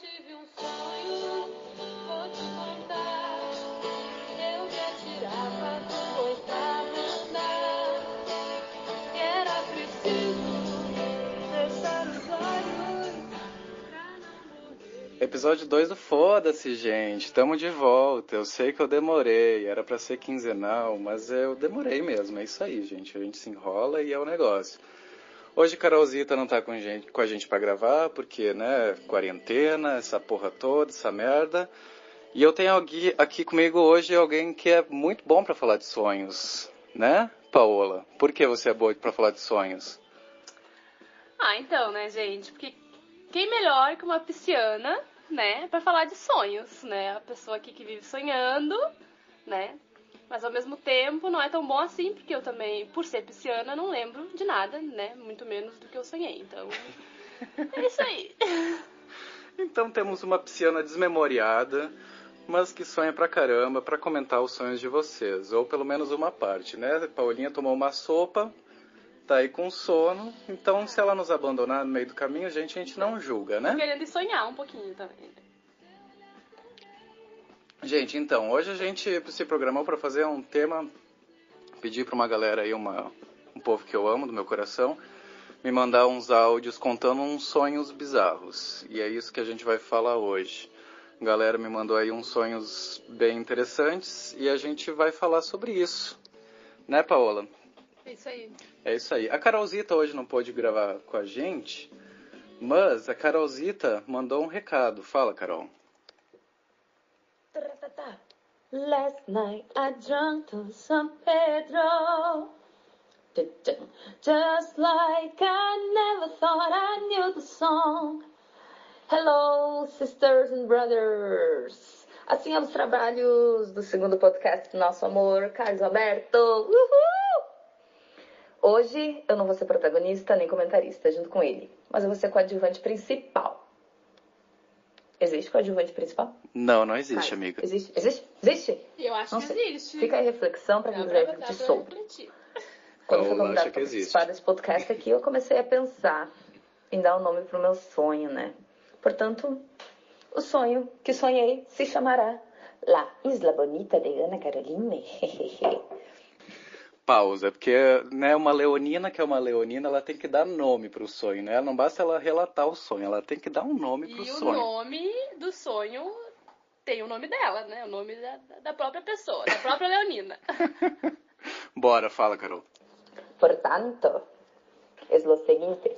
tive um sonho, vou te contar. Eu me atirava era preciso fechar os olhos pra não. Episódio 2 do Foda-se, gente. Tamo de volta. Eu sei que eu demorei. Era pra ser quinzenal, mas eu demorei mesmo. É isso aí, gente. A gente se enrola e é o negócio. Hoje Carolzita não tá com, gente, com a gente pra gravar, porque, né, quarentena, essa porra toda, essa merda. E eu tenho aqui, aqui comigo hoje alguém que é muito bom pra falar de sonhos, né, Paola? Por que você é boa pra falar de sonhos? Ah, então, né, gente? Porque quem melhor que uma pisciana, né, pra falar de sonhos, né? A pessoa aqui que vive sonhando, né? Mas ao mesmo tempo não é tão bom assim, porque eu também, por ser pisciana, não lembro de nada, né? Muito menos do que eu sonhei. Então, é isso aí. Então temos uma pisciana desmemoriada, mas que sonha pra caramba pra comentar os sonhos de vocês, ou pelo menos uma parte, né? Paulinha tomou uma sopa, tá aí com sono, então se ela nos abandonar no meio do caminho, gente, a gente não julga, Tô né? querendo sonhar um pouquinho também. Gente, então, hoje a gente se programou pra fazer um tema, pedir pra uma galera aí, uma, um povo que eu amo, do meu coração, me mandar uns áudios contando uns sonhos bizarros. E é isso que a gente vai falar hoje. A galera me mandou aí uns sonhos bem interessantes e a gente vai falar sobre isso. Né, Paola? É isso aí. É isso aí. A Carolzita hoje não pôde gravar com a gente, mas a Carolzita mandou um recado. Fala, Carol. Taratata. Last night I drank to San Pedro. Just like I never thought I knew the song. Hello, sisters and brothers. Assim é os trabalhos do segundo podcast Nosso Amor, Carlos Alberto. Uhul! Hoje eu não vou ser protagonista nem comentarista junto com ele, mas eu vou ser coadjuvante principal. Existe coadjuvante principal? Não, não existe, Carlos, amiga. Existe? Existe? Existe? Eu acho Não que sei. existe. Fica aí a reflexão para quem pra- quiser de solto. Quando eu fui convidada para participar desse podcast aqui, eu comecei a pensar em dar um nome pro meu sonho, né? Portanto, o sonho que sonhei se chamará La Isla Bonita de Ana Carolina. Pausa, porque né, uma leonina que é uma leonina, ela tem que dar nome pro sonho, né? Não basta ela relatar o sonho, ela tem que dar um nome pro E o sonho. nome do sonho tem o nome dela, né? O nome da, da própria pessoa, da própria Leonina. Bora, fala, Carol. Portanto, é o seguinte: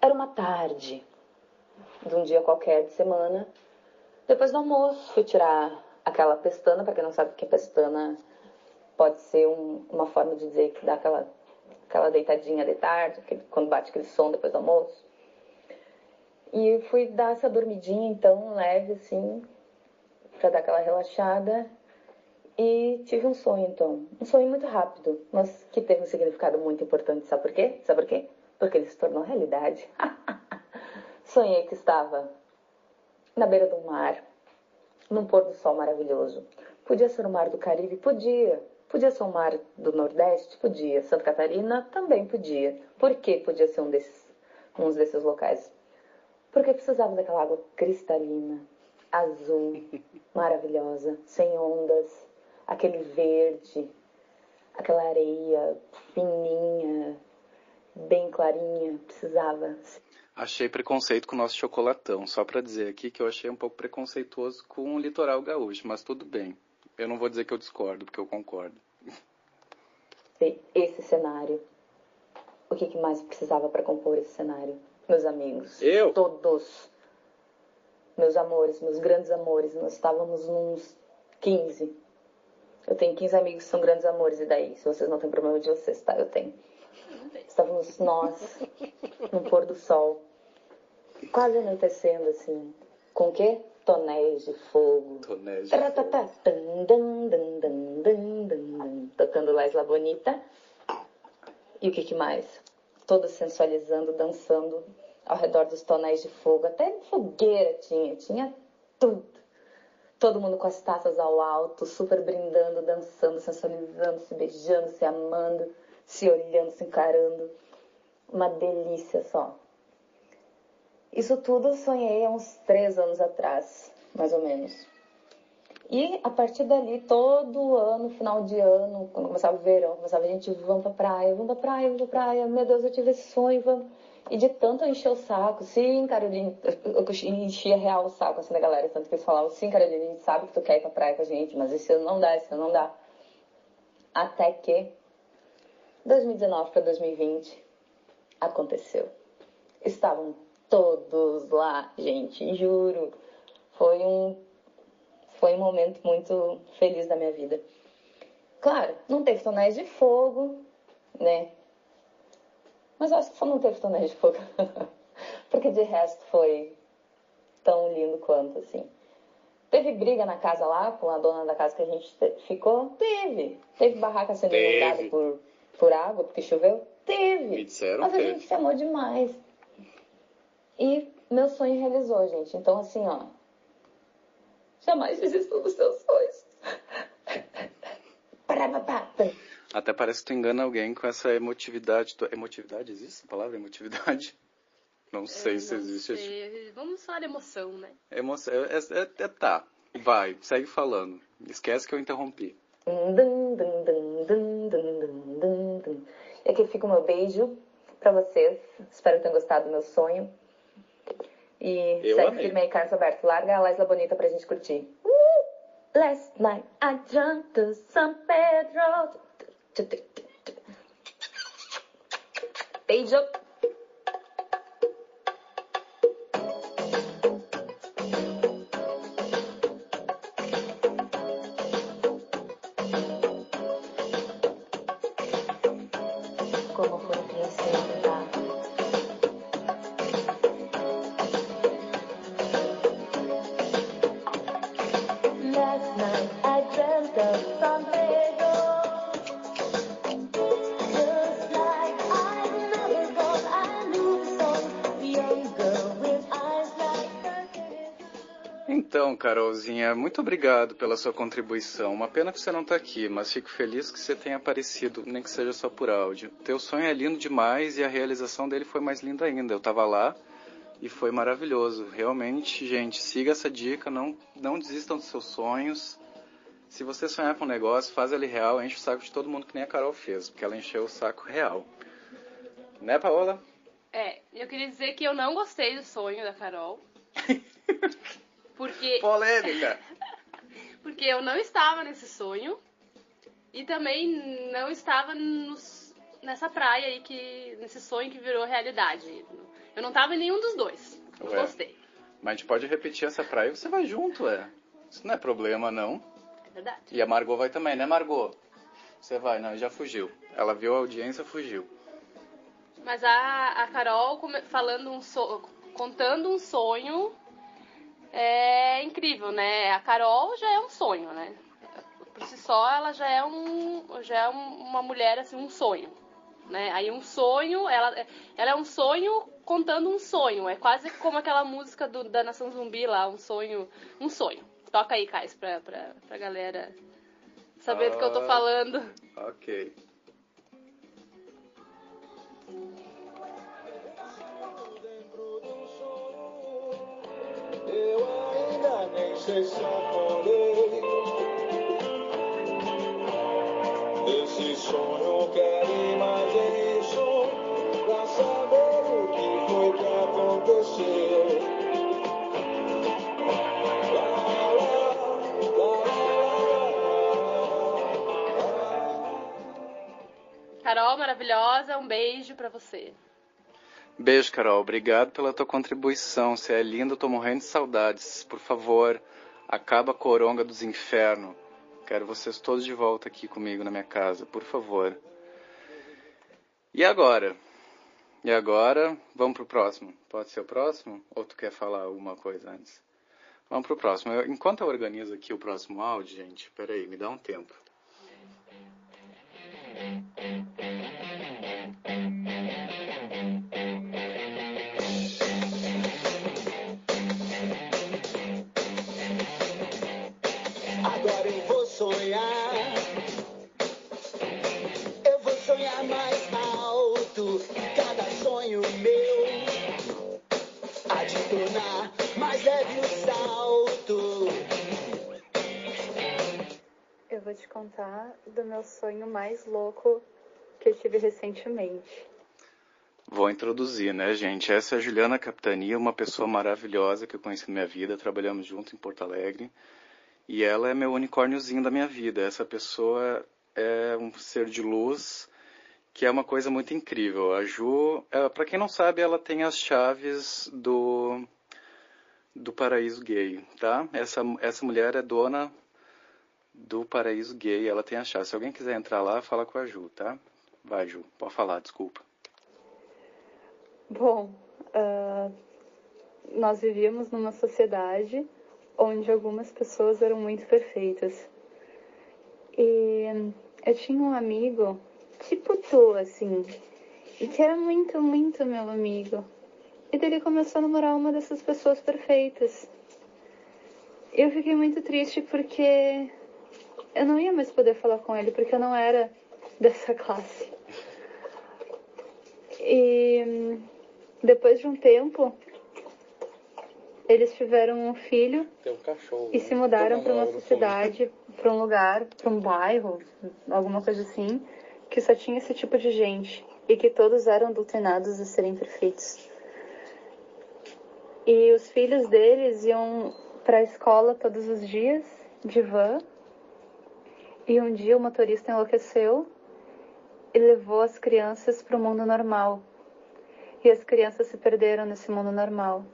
era uma tarde de um dia qualquer de semana. Depois do almoço, fui tirar aquela pestana. Para quem não sabe o que é pestana, pode ser um- uma forma de dizer que dá aquela, aquela deitadinha de tarde, aquele- quando bate aquele som depois do almoço. E fui dar essa dormidinha, então, leve, assim, para dar aquela relaxada. E tive um sonho, então. Um sonho muito rápido, mas que teve um significado muito importante. Sabe por quê? Sabe por quê? Porque ele se tornou realidade. Sonhei que estava na beira do mar, num pôr do sol maravilhoso. Podia ser o mar do Caribe? Podia. Podia ser o mar do Nordeste? Podia. Santa Catarina? Também podia. Por que podia ser um desses, uns desses locais? Porque precisava daquela água cristalina, azul, maravilhosa, sem ondas, aquele verde, aquela areia fininha, bem clarinha, precisava. Achei preconceito com o nosso chocolatão. Só pra dizer aqui que eu achei um pouco preconceituoso com o litoral gaúcho, mas tudo bem. Eu não vou dizer que eu discordo, porque eu concordo. esse cenário. O que, que mais precisava para compor esse cenário? Meus amigos. Eu? Todos. Meus amores, meus grandes amores. Nós estávamos nos 15. Eu tenho 15 amigos que são grandes amores, e daí? Se vocês não têm problema de vocês, tá? Eu tenho. Estávamos nós, no pôr do sol, quase anoitecendo, assim. Com o quê? Tonéis de fogo. Tonésio. Taratata, dun, dun, dun, dun, dun, dun, dun, tocando La Isla Bonita. E o que, que mais? Todos sensualizando, dançando ao redor dos tonéis de fogo. Até fogueira tinha, tinha tudo. Todo mundo com as taças ao alto, super brindando, dançando, sensualizando, se beijando, se amando, se olhando, se encarando. Uma delícia só. Isso tudo eu sonhei há uns três anos atrás, mais ou menos. E a partir dali, todo ano, final de ano, quando começava o verão, começava a gente, vamos pra praia, vamos pra praia, vamos pra praia, meu Deus, eu tive esse sonho, vamos. E de tanto eu encher o saco, sim, Carolina, eu enchia real o saco assim da galera, tanto que eles falavam, sim, Carolina, a gente sabe que tu quer ir pra praia com a gente, mas esse ano não dá, esse ano não dá. Até que 2019 para 2020 aconteceu. Estavam todos lá, gente, juro. Foi um foi um momento muito feliz da minha vida. Claro, não teve tonéis de fogo, né? Mas acho que só não teve tonéis de fogo. Porque de resto foi tão lindo quanto, assim. Teve briga na casa lá com a dona da casa que a gente ficou? Teve. Teve barraca sendo inundada por, por água, porque choveu? Teve. Me disseram Mas a teve. gente se amou demais. E meu sonho realizou, gente. Então, assim, ó. Jamais desistam dos seus sonhos. Até parece que tu engana alguém com essa emotividade. Emotividade, existe essa palavra? Emotividade? Não sei se Não existe. sei. Vamos falar de emoção, né? Emoção. É, é- é- tá. Vai, segue falando. Esquece que eu interrompi. E aqui fica o meu beijo pra vocês. Espero que tenham gostado do meu sonho. E Eu segue amei. firme aí, Carlos Alberto. Larga a Lesla Bonita pra gente curtir. Uh! Last night I drank to San Pedro. Beijo. Carolzinha, muito obrigado pela sua contribuição. Uma pena que você não está aqui, mas fico feliz que você tenha aparecido, nem que seja só por áudio. Teu sonho é lindo demais e a realização dele foi mais linda ainda. Eu estava lá e foi maravilhoso. Realmente, gente, siga essa dica, não, não desistam dos seus sonhos. Se você sonhar com um negócio, faz ele real, enche o saco de todo mundo que nem a Carol fez, porque ela encheu o saco real. Né, Paola? É, eu queria dizer que eu não gostei do sonho da Carol. Porque, Polêmica! porque eu não estava nesse sonho. E também não estava nos- nessa praia aí que. nesse sonho que virou realidade. Eu não estava em nenhum dos dois. Não Ué. gostei. Mas a gente pode repetir essa praia e você vai junto, é. Isso não é problema, não. É verdade. E a Margot vai também, né, Margot? Você vai, não, já fugiu. Ela viu a audiência, fugiu. Mas a, a Carol falando um so, contando um sonho é incrível, né? A Carol já é um sonho, né? Por si só, ela já é um já é um- uma mulher assim, um sonho, né? Aí um sonho, ela ela é um sonho contando um sonho. É quase como aquela música do- da Nação Zumbi lá, um sonho, um sonho. Toca aí, Kais, pra, pra, pra galera saber do que eu tô Ah. falando. Ok. Eu ainda nem sei se acordei Desse sonho quero imaginar Pra saber o que foi que aconteceu. Carol, maravilhosa, um beijo pra você. Beijo, Carol. Obrigado pela tua contribuição. Você é linda, tô morrendo de saudades. Por favor, acaba a coronga dos infernos. Quero vocês todos de volta aqui comigo na minha casa, por favor. E agora? E agora, vamos pro próximo. Pode ser o próximo? Ou tu quer falar alguma coisa antes? Vamos pro próximo. Eu- enquanto eu organizo aqui o próximo áudio, gente, peraí, me dá um tempo. Vou te contar do meu sonho mais louco que eu tive recentemente. Vou introduzir, né, gente? Essa é a Juliana Capitania, uma pessoa maravilhosa que eu conheci na minha vida. Trabalhamos junto em Porto Alegre. E ela é meu unicórniozinho da minha vida. Essa pessoa é um ser de luz que é uma coisa muito incrível. A Ju, para quem não sabe, ela tem as chaves do do paraíso gay, tá? Essa essa mulher é dona do paraíso gay, ela tem as chaves. Se alguém quiser entrar lá, fala com a Ju, tá? Vai, Ju, pode falar, desculpa. Bom, ah, nós vivíamos numa sociedade onde algumas pessoas eram muito perfeitas. E eu tinha um amigo, tipo tu, assim, e que era muito, muito meu amigo. E daí ele começou a namorar uma dessas pessoas perfeitas. Eu fiquei muito triste porque eu não ia mais poder falar com ele, porque eu não era dessa classe. E hum, depois de um tempo, eles tiveram um filho um cachorro. e se mudaram para uma cidade, para um lugar, para um bairro, alguma coisa assim, que só tinha esse tipo de gente e que todos eram doutrinados a serem perfeitos. E os filhos deles iam para a escola todos os dias de van. E um dia o motorista enlouqueceu e levou as crianças para o mundo normal. E as crianças se perderam nesse mundo normal.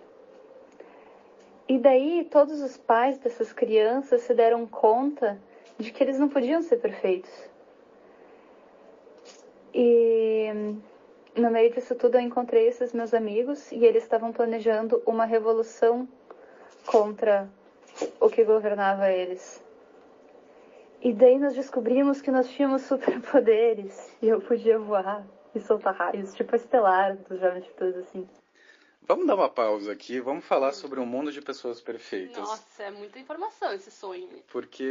E daí todos os pais dessas crianças se deram conta de que eles não podiam ser perfeitos. E no meio disso tudo eu encontrei esses meus amigos e eles estavam planejando uma revolução contra o que governava eles. E daí nós descobrimos que nós tínhamos superpoderes e eu podia voar e soltar raios, tipo a Estelar dos Jovens Titãs, assim. Vamos dar uma pausa aqui, vamos falar sobre um mundo de pessoas perfeitas. Nossa, é muita informação esse sonho. Porque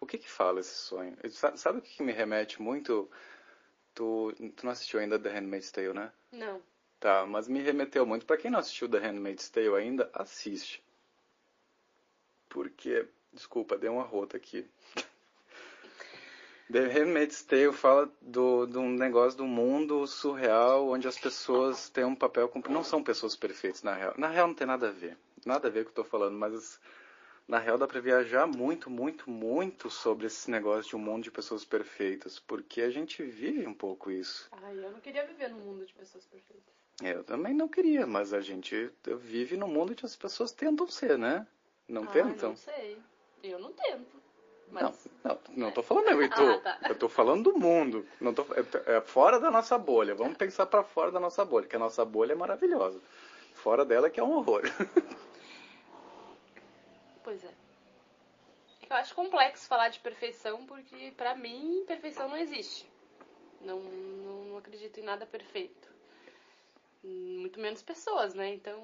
o que que fala esse sonho? Sa- Sabe o que que me remete muito? Tu, tu não assistiu ainda The Handmaid's Tale, né? Não. Tá, mas me remeteu muito. Pra quem não assistiu The Handmaid's Tale ainda, assiste. Porque, desculpa, dei uma rota aqui. The Handmaid's Tale fala do, de um negócio do mundo surreal, onde as pessoas têm um papel... Não são pessoas perfeitas, na real. Na real não tem nada a ver. Nada a ver com o que eu tô falando, mas... Na real dá pra viajar muito, muito, muito sobre esse negócio de um mundo de pessoas perfeitas. Porque a gente vive um pouco isso. Ai, eu não queria viver num mundo de pessoas perfeitas. Eu também não queria, mas a gente vive num mundo onde as pessoas tentam ser, né? Não Ai, tentam? Não sei. Eu não tento. Mas... Não, não, não tô falando eu e tu. Ah, tá. Eu tô falando do mundo. Não tô, é, é fora da nossa bolha. Vamos pensar pra fora da nossa bolha, que a nossa bolha é maravilhosa. Fora dela é que é um horror. Pois é. Eu acho complexo falar de perfeição porque, pra mim, perfeição não existe. Não, não, não acredito em nada perfeito. Muito menos pessoas, né? Então,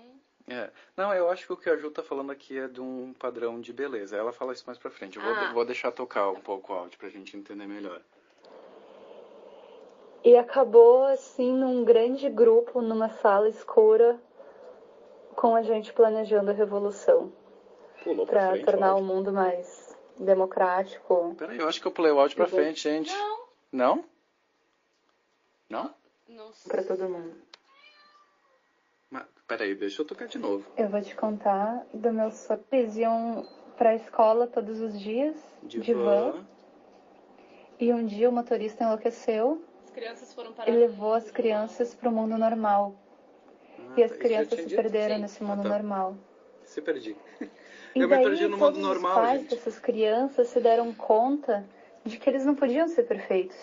É. Não, eu acho que o que a Ju tá falando aqui é de um padrão de beleza. Ela fala isso mais pra frente. Eu vou, Ah. vou deixar tocar um pouco o áudio pra gente entender melhor. E acabou assim num grande grupo, numa sala escura, com a gente planejando a revolução Pulou para tornar o mundo mais democrático. Peraí, eu acho que eu pulei o áudio pra frente, gente. não, Não? Não? não sei. para todo mundo. Peraí, deixa eu tocar de novo. Eu vou te contar do meu sonho. Eles iam para a escola todos os dias De, de van. van. E um dia o motorista enlouqueceu As crianças foram e levou as crianças para o mundo normal. Ah, E as crianças se perderam Sim. nesse Ah, mundo tá. normal. Se perdi. E Eu me daí perdi no mundo normal, os pais gente. dessas crianças se deram conta de que eles não podiam ser perfeitos.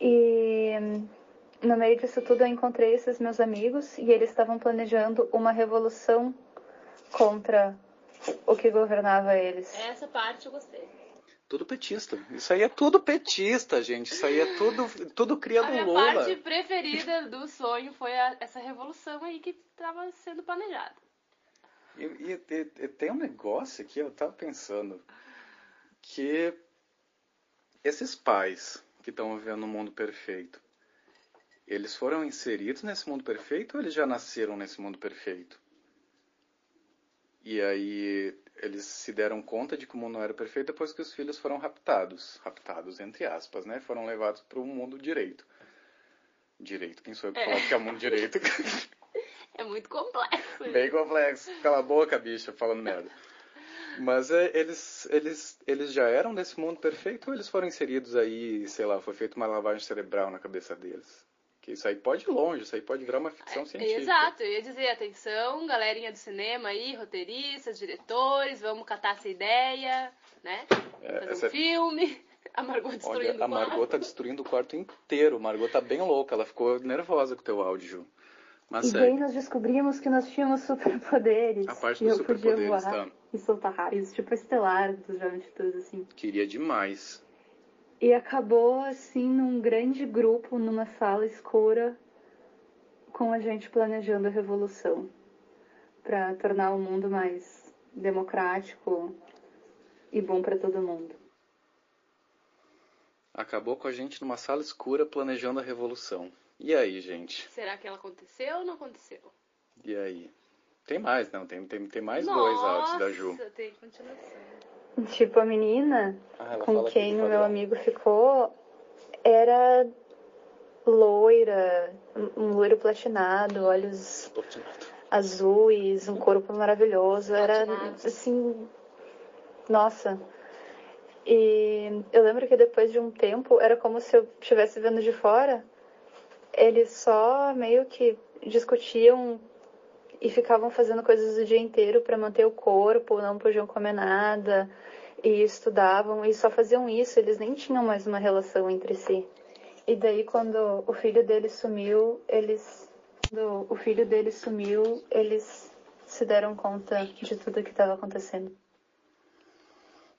E no meio disso tudo eu encontrei esses meus amigos e eles estavam planejando uma revolução contra o que governava eles. Essa parte eu gostei. Tudo petista. Isso aí é tudo petista, gente. Isso aí é tudo, tudo cria A do minha Lula. parte preferida do sonho foi a- essa revolução aí que estava sendo planejada. E, e- e- e tem um negócio aqui, eu tava pensando, que esses pais que estão vivendo um mundo perfeito, eles foram inseridos nesse mundo perfeito ou eles já nasceram nesse mundo perfeito? E aí eles se deram conta de que o mundo não era perfeito depois que os filhos foram raptados, raptados entre aspas, né? Foram levados para o mundo direito. Direito, quem sou eu que É. falar que é o mundo direito? É muito complexo. Bem complexo. Cala a boca, bicha, falando merda. Mas é, eles, eles, eles já eram desse mundo perfeito ou eles foram inseridos aí, sei lá, foi feita uma lavagem cerebral na cabeça deles? Que isso aí pode ir longe, isso aí pode virar uma ficção científica. Exato, eu ia dizer, atenção, galerinha do cinema aí, roteiristas, diretores, vamos catar essa ideia, né? É, Fazer essa- um filme. A Margot destruindo Olha, a o quarto. Margot tá destruindo o quarto inteiro. A Margot tá bem louca, ela ficou nervosa com o teu áudio, Ju. Mas E daí nós descobrimos que nós tínhamos superpoderes. A parte dos superpoderes, tá? e soltar raios, tipo estelar dos Jovens Titãs, assim. Queria demais. E acabou, assim, num grande grupo, numa sala escura, com a gente planejando a revolução. Pra tornar o mundo mais democrático e bom pra todo mundo. Acabou com a gente numa sala escura planejando a revolução. E aí, gente? Será que ela aconteceu ou não aconteceu? E aí? Tem mais, não? Tem, tem, tem mais dois áudios da Ju. Nossa, tem continuação. Tipo, a menina Ah, com quem aqui o meu amigo ficou era loira, um loiro platinado, olhos Platinado. azuis, um corpo maravilhoso. Era Platinado. assim. Nossa. E eu lembro que depois de um tempo era como se eu estivesse vendo de fora. Eles só meio que discutiam e ficavam fazendo coisas o dia inteiro para manter o corpo, não podiam comer nada e estudavam e só faziam isso, eles nem tinham mais uma relação entre si. E daí quando o filho dele sumiu, eles quando o filho dele sumiu, eles se deram conta de tudo que estava acontecendo.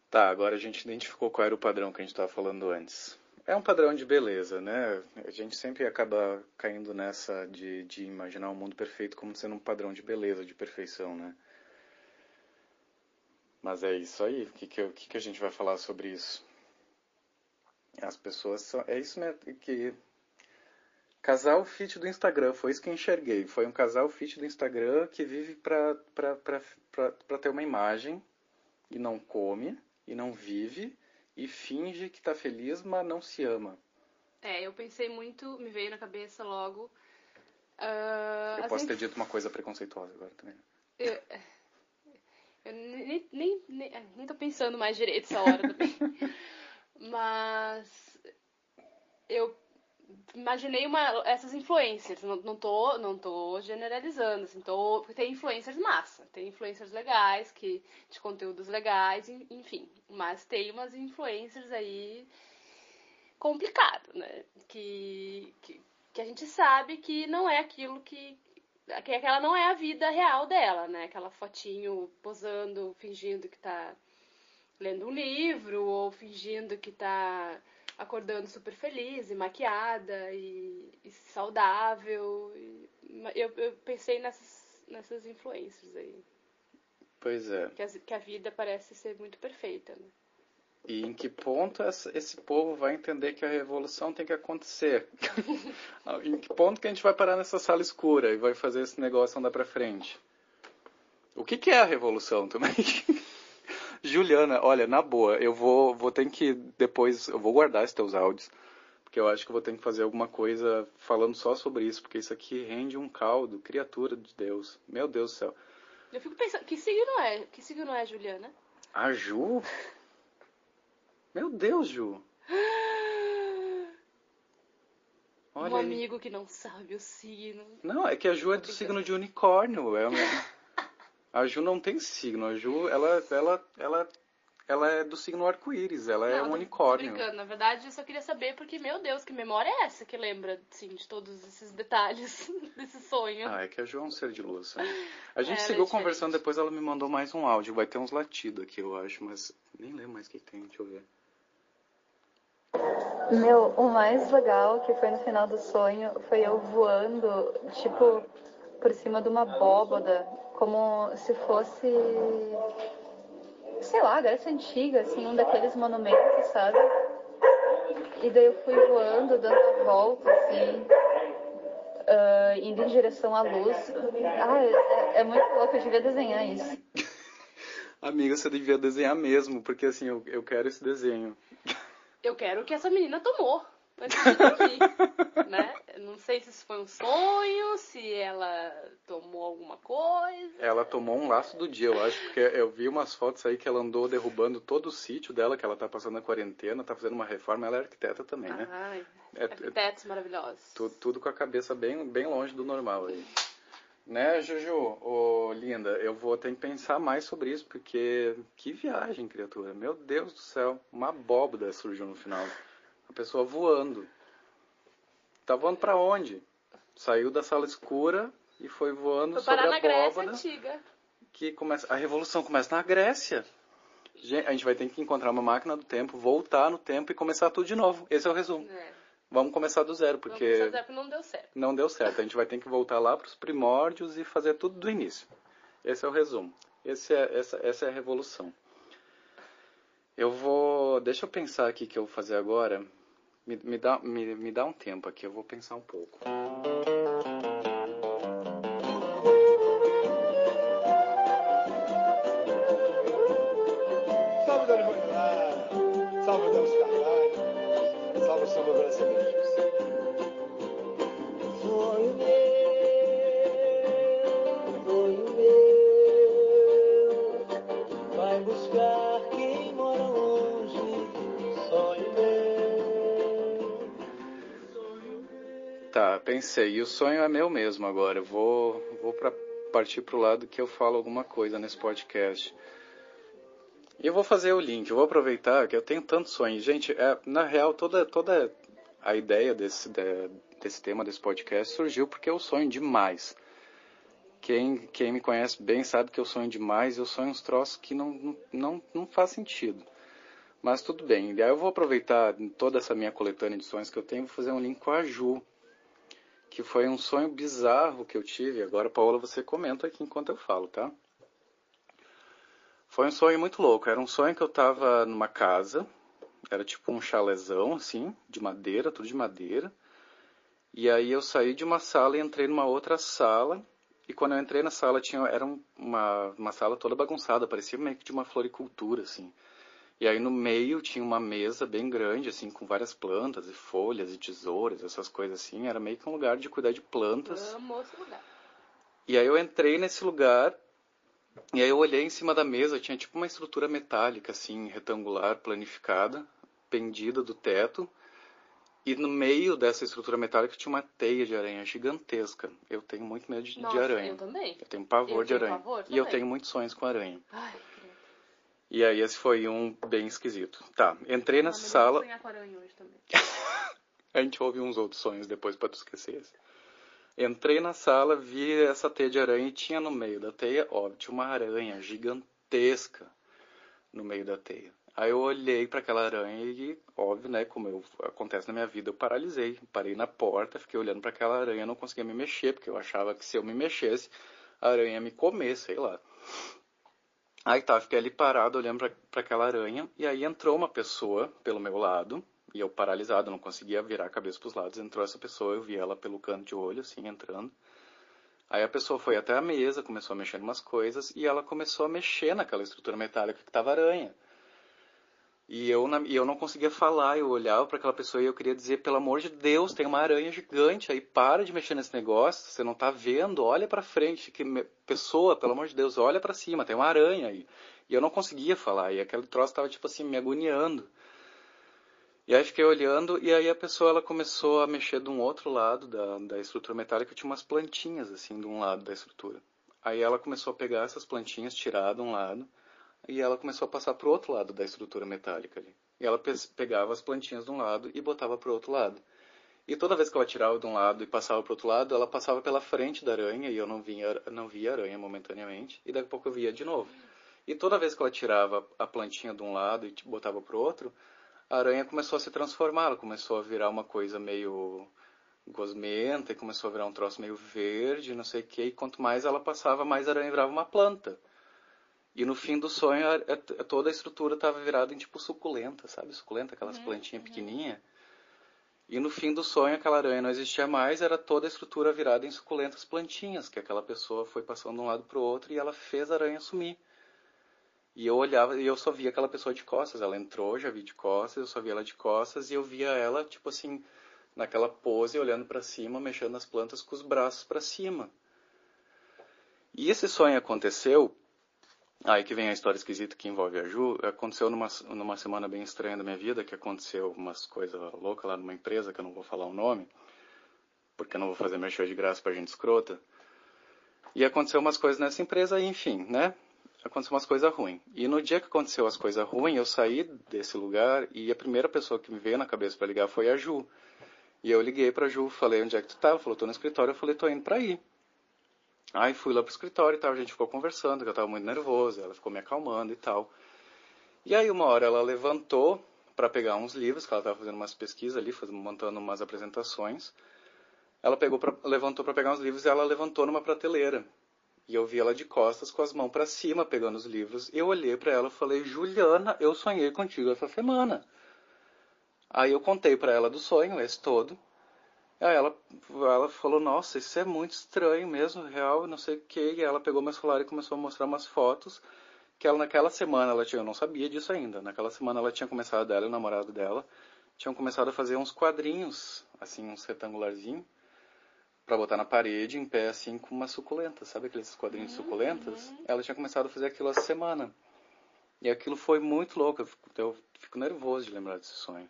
Tá, agora a gente identificou qual era o padrão que a gente estava falando antes. É um padrão de beleza, né? A gente sempre acaba caindo nessa de, de imaginar um mundo perfeito como sendo um padrão de beleza, de perfeição, né? Mas é isso aí. O que, que, o que, que a gente vai falar sobre isso? As pessoas são. É isso mesmo que. Casal fit do Instagram, foi isso que eu enxerguei. Foi um casal fit do Instagram que vive pra, pra, pra, pra, pra ter uma imagem e não come e não vive e finge que tá feliz, mas não se ama. É, eu pensei muito, me veio na cabeça logo. ah, Eu as posso ter dito uma coisa preconceituosa agora também. Eu, eu nem, nem, nem, é, nem tô pensando mais direito essa hora também. Mas eu imaginei uma, essas influencers. Não, não, tô, não tô generalizando, assim, tô, tem influencers massa, tem influencers legais, que, de conteúdos legais, en- enfim. Mas tem umas influencers aí complicado, né? Que, que, que a gente sabe que não é aquilo que, que aquela não é a vida real dela, né? Aquela fotinho posando, fingindo que tá lendo um livro ou fingindo que tá acordando super feliz e maquiada e, e saudável. E- eu, eu pensei nessas, nessas influências aí. Pois é. Que, as- que a vida parece ser muito perfeita, né? E em que ponto esse povo vai entender que a revolução tem que acontecer? em que ponto que a gente vai parar nessa sala escura e vai fazer esse negócio andar pra frente? O que, que é a revolução também? Juliana, olha, na boa, eu vou, vou ter que depois, eu vou guardar esses teus áudios, porque eu acho que eu vou ter que fazer alguma coisa falando só sobre isso, porque isso aqui rende um caldo, criatura de Deus. Meu Deus do céu. Eu fico pensando, que signo é? Que signo é a Juliana? A Ju? Meu Deus, Ju. Olha um aí. amigo que não sabe o signo. Não, é que a Ju é do signo de unicórnio. É uma- A Ju não tem signo. A Ju, ela, ela, ela, ela é do signo arco-íris. Ela é Não, um tô- unicórnio. Tô brincando. Na verdade, eu só queria saber porque, meu Deus, que memória é essa que lembra, assim, de todos esses detalhes desse sonho? Ah, é que a Ju é um ser de luz. sabe? A gente É, é seguiu diferente. conversando, depois ela me mandou mais um áudio. Vai ter uns latidos aqui, eu acho, mas nem lembro mais o que que tem. Deixa eu ver. Meu, o mais legal que foi no final do sonho foi eu voando, tipo, por cima de uma abóboda, como se fosse, sei lá, Grécia Antiga, assim, um daqueles monumentos, sabe? E daí eu fui voando, dando a volta, assim, ah, indo em direção à luz. Ah, é, é muito louco, eu devia desenhar isso. Amiga, você devia desenhar mesmo, porque assim, eu, eu quero esse desenho. Eu quero o que essa menina tomou de dormir, né? Não sei se isso foi um sonho, se ela tomou alguma coisa. Ela tomou um laço do dia, eu acho, porque eu vi umas fotos aí que ela andou derrubando todo o sítio dela, que ela tá passando a quarentena, tá fazendo uma reforma, ela é arquiteta também, né? Ai, É- é arquitetos maravilhosos. tu- tudo com a cabeça bem, bem longe do normal aí. Né, Juju? Ô, linda, eu vou ter que pensar mais sobre isso, porque que viagem, criatura. Meu Deus do céu, uma abóbora surgiu no final. Pessoa voando. Tá voando pra onde? Saiu da sala escura e foi voando Foi sobre a na Grécia antiga. que começa, a revolução começa na Grécia. A gente vai ter que encontrar uma máquina do tempo, voltar no tempo e começar tudo de novo. Esse é o resumo. É. Vamos começar do zero, Vamos porque dizer que não deu certo. não deu certo. A gente vai ter que voltar lá para os primórdios e fazer tudo do início. Esse é o resumo. Esse é, essa, essa é a revolução. Eu vou. Deixa eu pensar aqui o que eu vou fazer agora. Me, me, dá, me, me dá um tempo aqui, eu vou pensar um pouco. Pensei. E o sonho é meu mesmo agora. Eu vou, vou pra, partir pro lado que eu falo alguma coisa nesse podcast. E eu vou fazer o link. Eu vou aproveitar que eu tenho tantos sonhos. Gente, é, na real, toda, toda a ideia desse, de- desse tema, desse podcast, surgiu porque eu sonho demais. Quem, quem me conhece bem sabe que eu sonho demais. Eu sonho uns troços que não, não, não, não faz sentido. Mas tudo bem. E aí eu vou aproveitar toda essa minha coletânea de sonhos que eu tenho e vou fazer um link com a Ju que foi um sonho bizarro que eu tive. Agora, Paola, você comenta aqui enquanto eu falo, tá? Foi um sonho muito louco. Era um sonho que eu tava numa casa, era tipo um chalezão, assim, de madeira, tudo de madeira. E aí eu saí de uma sala e entrei numa outra sala. E quando eu entrei na sala, tinha, era um- uma, uma sala toda bagunçada, parecia meio que de uma floricultura, assim. E aí no meio tinha uma mesa bem grande, assim, com várias plantas e folhas e tesouras, essas coisas assim. Era meio que um lugar de cuidar de plantas. Amo esse lugar. E aí eu entrei nesse lugar e aí eu olhei em cima da mesa, tinha tipo uma estrutura metálica, assim, retangular, planificada, pendida do teto. E no meio dessa estrutura metálica tinha uma teia de aranha gigantesca. Eu tenho muito medo de, de Nossa, aranha. eu também. Eu tenho pavor Eu de tenho aranha. pavor e eu tenho muitos sonhos com aranha. Ai. E aí esse foi um bem esquisito. Tá, entrei Ah, nessa eu sala. vou sonhar com aranha hoje também. A gente ouve uns outros sonhos depois pra tu esquecer esse. Entrei na sala, vi essa teia de aranha e tinha no meio da teia, óbvio, tinha uma aranha gigantesca no meio da teia. Aí eu olhei para aquela aranha e, óbvio, né, como eu, acontece na minha vida, eu paralisei. Parei na porta, fiquei olhando para aquela aranha, não conseguia me mexer, porque eu achava que se eu me mexesse, a aranha ia me comer, sei lá. Aí tá, fiquei ali parado olhando para aquela aranha, e aí entrou uma pessoa pelo meu lado, e eu paralisado, não conseguia virar a cabeça para os lados. Entrou essa pessoa, eu vi ela pelo canto de olho, assim, entrando. Aí a pessoa foi até a mesa, começou a mexer em umas coisas, e ela começou a mexer naquela estrutura metálica que tava aranha. E eu, na- eu não conseguia falar, eu olhava para aquela pessoa e eu queria dizer, pelo amor de Deus, tem uma aranha gigante aí, para de mexer nesse negócio, você não tá vendo, olha para frente, que me- pessoa, pelo amor de Deus, olha para cima, tem uma aranha aí. E eu não conseguia falar, e aquele troço tava tipo assim, me agoniando. E aí fiquei olhando, e aí a pessoa ela começou a mexer de um outro lado da, da estrutura metálica, tinha umas plantinhas assim de um lado da estrutura. Aí ela começou a pegar essas plantinhas, tirar de um lado, e ela começou a passar para o outro lado da estrutura metálica ali. E ela pe- pegava as plantinhas de um lado e botava para o outro lado. E toda vez que ela tirava de um lado e passava para o outro lado, ela passava pela frente da aranha e eu não via, não via a aranha momentaneamente. E daqui a pouco eu via de novo. E toda vez que ela tirava a plantinha de um lado e botava para o outro, a aranha começou a se transformar. Ela começou a virar uma coisa meio gosmenta e começou a virar um troço meio verde, não sei o que. E quanto mais ela passava, mais a aranha virava uma planta. E no fim do sonho, a- a- toda a estrutura estava virada em tipo suculenta, sabe? Suculenta, aquelas plantinhas pequenininhas. E no fim do sonho, aquela aranha não existia mais, era toda a estrutura virada em suculentas plantinhas, que aquela pessoa foi passando de um lado para o outro e ela fez a aranha sumir. E eu olhava e eu só via aquela pessoa de costas. Ela entrou, já vi de costas, eu só via ela de costas e eu via ela, tipo assim, naquela pose, olhando para cima, mexendo nas plantas com os braços para cima. E esse sonho aconteceu Aí que vem a história esquisita que envolve a Ju. Aconteceu numa, numa semana bem estranha da minha vida, que aconteceu umas coisas loucas lá numa empresa, que eu não vou falar o nome, porque eu não vou fazer mexer de graça pra gente escrota. E aconteceu umas coisas nessa empresa, enfim, né? Aconteceu umas coisas ruins. E no dia que aconteceu as coisas ruins, eu saí desse lugar e a primeira pessoa que me veio na cabeça para ligar foi a Ju. E eu liguei pra Ju, falei, onde é que tu tá? Ela falou, tô no escritório. Eu falei, tô indo pra aí. Aí fui lá pro escritório e tal, a gente ficou conversando, que eu tava muito nervoso, ela ficou me acalmando e tal. E aí uma hora ela levantou para pegar uns livros, que ela estava fazendo umas pesquisas ali, fazendo, montando umas apresentações. Ela pegou pra, levantou para pegar uns livros e ela levantou numa prateleira. E eu vi ela de costas com as mãos para cima pegando os livros. Eu olhei para ela e falei: "Juliana, eu sonhei contigo essa semana". Aí eu contei para ela do sonho, esse todo. Aí ela, ela falou, nossa, isso é muito estranho mesmo, real, não sei o que. E ela pegou meu celular e começou a mostrar umas fotos que ela naquela semana, ela tinha, eu não sabia disso ainda, naquela semana ela tinha começado, dela e o namorado dela, tinham começado a fazer uns quadrinhos, assim, uns retangularzinhos, para botar na parede, em pé, assim, com uma suculenta, sabe aqueles quadrinhos uhum. suculentas? Ela tinha começado a fazer aquilo essa semana. E aquilo foi muito louco, eu fico, eu fico nervoso de lembrar desse sonho.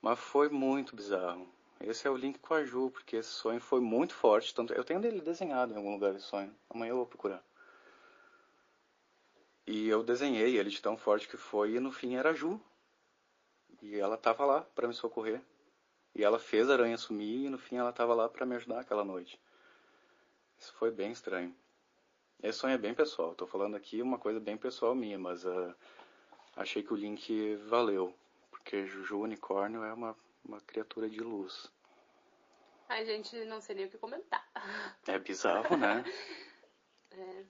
Mas foi muito bizarro. Esse é o link com a Ju, porque esse sonho foi muito forte. Tanto eu tenho dele desenhado em algum lugar esse sonho. Amanhã eu vou procurar. E eu desenhei ele de tão forte que foi e no fim era a Ju. E ela tava lá para me socorrer. E ela fez a aranha sumir e no fim ela tava lá para me ajudar aquela noite. Isso foi bem estranho. Esse sonho é bem pessoal. Tô falando aqui uma coisa bem pessoal minha, mas uh, achei que o link valeu. Porque Juju Unicórnio é uma uma criatura de luz. Ai, gente, não sei nem o que comentar. É bizarro, né? é.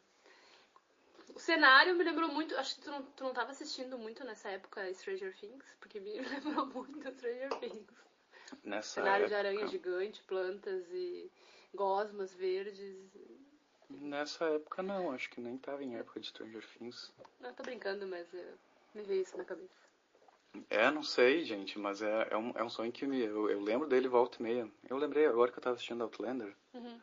O cenário me lembrou muito. Acho que tu não, tu não tava assistindo muito nessa época Stranger Things, porque me lembrou muito Stranger Things. Nessa cenário época... de aranha gigante, plantas e gosmas verdes. Nessa época não, acho que nem tava em época de Stranger Things. Não, tô brincando, mas me veio isso na cabeça. É, não sei, gente, mas é, é, um, é um sonho que eu, eu lembro dele volta e meia. Eu lembrei agora que eu tava assistindo Outlander. Uhum.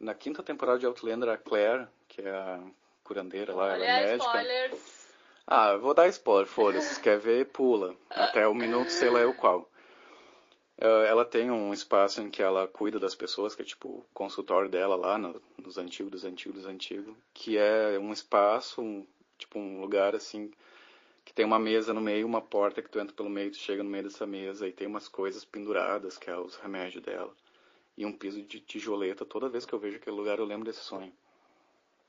Na quinta temporada de Outlander, a Claire, que é a curandeira lá, Olha, ela é médica. spoilers. Ah, eu vou dar spoiler, foda-se. Se quer ver, pula. Até o minuto, sei lá eu qual. Uh, ela tem um espaço em que ela cuida das pessoas, que é tipo o consultório dela lá no, nos antigos, dos antigos, dos antigos. Que é um espaço, um, tipo um lugar assim que tem uma mesa no meio, uma porta que tu entra pelo meio, tu chega no meio dessa mesa e tem umas coisas penduradas, que é os remédios dela. E um piso de tijoleta. Toda vez que eu vejo aquele lugar, eu lembro desse sonho.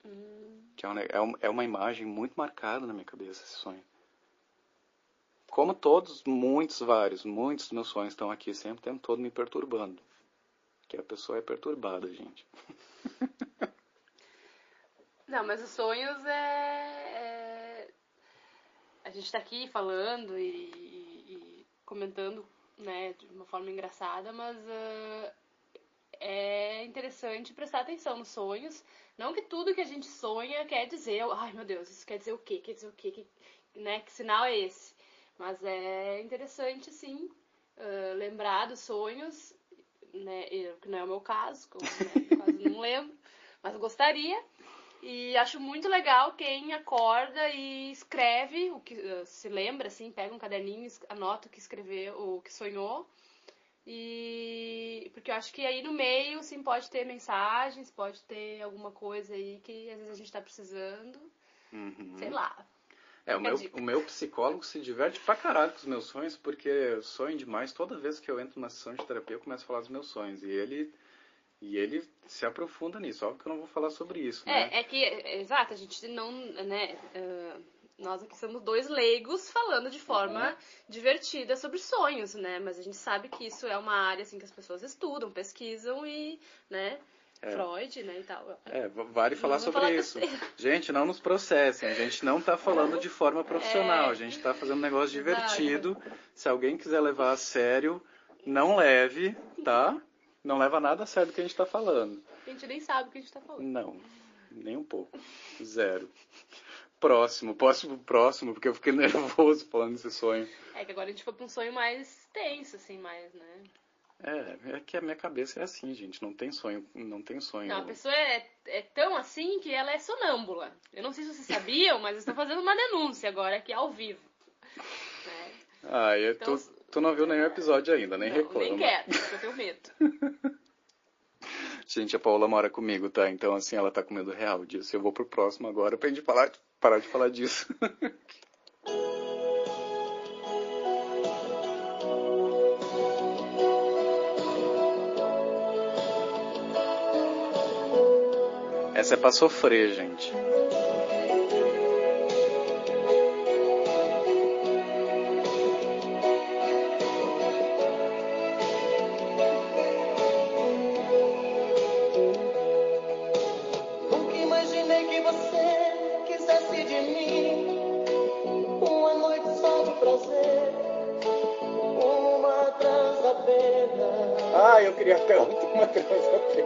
Hum. Que é, um, é uma imagem muito marcada na minha cabeça, esse sonho. Como todos, muitos, vários, muitos dos meus sonhos estão aqui sempre, o tempo todo me perturbando. Que a pessoa é perturbada, gente. Não, mas os sonhos é, é a gente está aqui falando e, e, e, comentando né, de uma forma engraçada, mas uh, é interessante prestar atenção nos sonhos. Não que tudo que a gente sonha quer dizer, ai meu Deus, isso quer dizer o quê? Quer dizer o quê? Que, né, que sinal é esse? Mas é interessante, sim, uh, lembrar dos sonhos, né, que não é o meu caso, eu né, quase não lembro, mas gostaria. E acho muito legal quem acorda e escreve o que uh, se lembra, assim, pega um caderninho, anota o que escreveu, o que sonhou. E porque eu acho que aí no meio, sim, pode ter mensagens, pode ter alguma coisa aí que às vezes a gente está precisando. Uhum. Sei lá. É, o meu, o meu psicólogo se diverte pra caralho com os meus sonhos, porque eu sonho demais. Toda vez que eu entro numa sessão de terapia, eu começo a falar dos meus sonhos. E ele e ele se aprofunda nisso. Óbvio que eu não vou falar sobre isso, né? É, é que, exato, a gente não, né, uh, nós aqui somos dois leigos falando de forma uhum. divertida sobre sonhos, né? Mas a gente sabe que isso é uma área, assim, que as pessoas estudam, pesquisam e, né, é. Freud, né, e tal. É, vale falar sobre falar isso. Gente, não nos processem. A gente não está falando de forma profissional. É. A gente está fazendo um negócio divertido. Se alguém quiser levar a sério, Não leve, tá? Não leva nada a sério do que a gente tá falando. A gente nem sabe o que a gente tá falando. Não, nem um pouco. Zero. Próximo, próximo, próximo, porque eu fiquei nervoso falando desse sonho. É que agora a gente foi pra um sonho mais tenso, assim, mais, né? É, é que a minha cabeça é assim, gente. Não tem sonho, não tem sonho. Não, a pessoa é, é tão assim que ela é sonâmbula. Eu não sei se vocês sabiam, mas eu estou fazendo uma denúncia agora aqui ao vivo. Ah, eu, Então, tu, tu não viu nenhum episódio ainda, nem Não, reclama. Nem quero, porque eu tenho medo. Gente, a Paula mora comigo, tá? Então, assim, ela tá com medo real disso. Eu vou pro próximo agora pra gente falar, parar de falar disso. Essa é pra sofrer, gente. Ah, eu queria tanto uma trança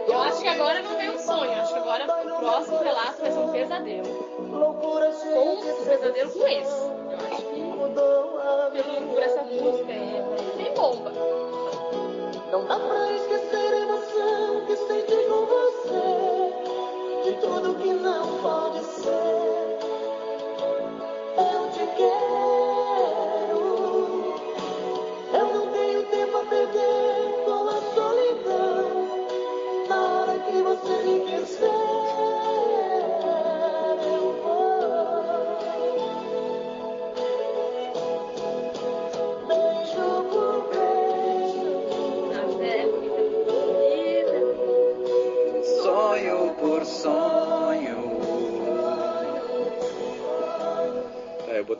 Eu acho que agora não tem um sonho. Acho que agora o próximo relato vai ser um pesadelo. Loucura Ou um de pesadelo com esse. Eu acho que mudou a pelo por essa música aí, tem bomba. Não dá pra esquecer a emoção que senti com você, de tudo que não pode ser.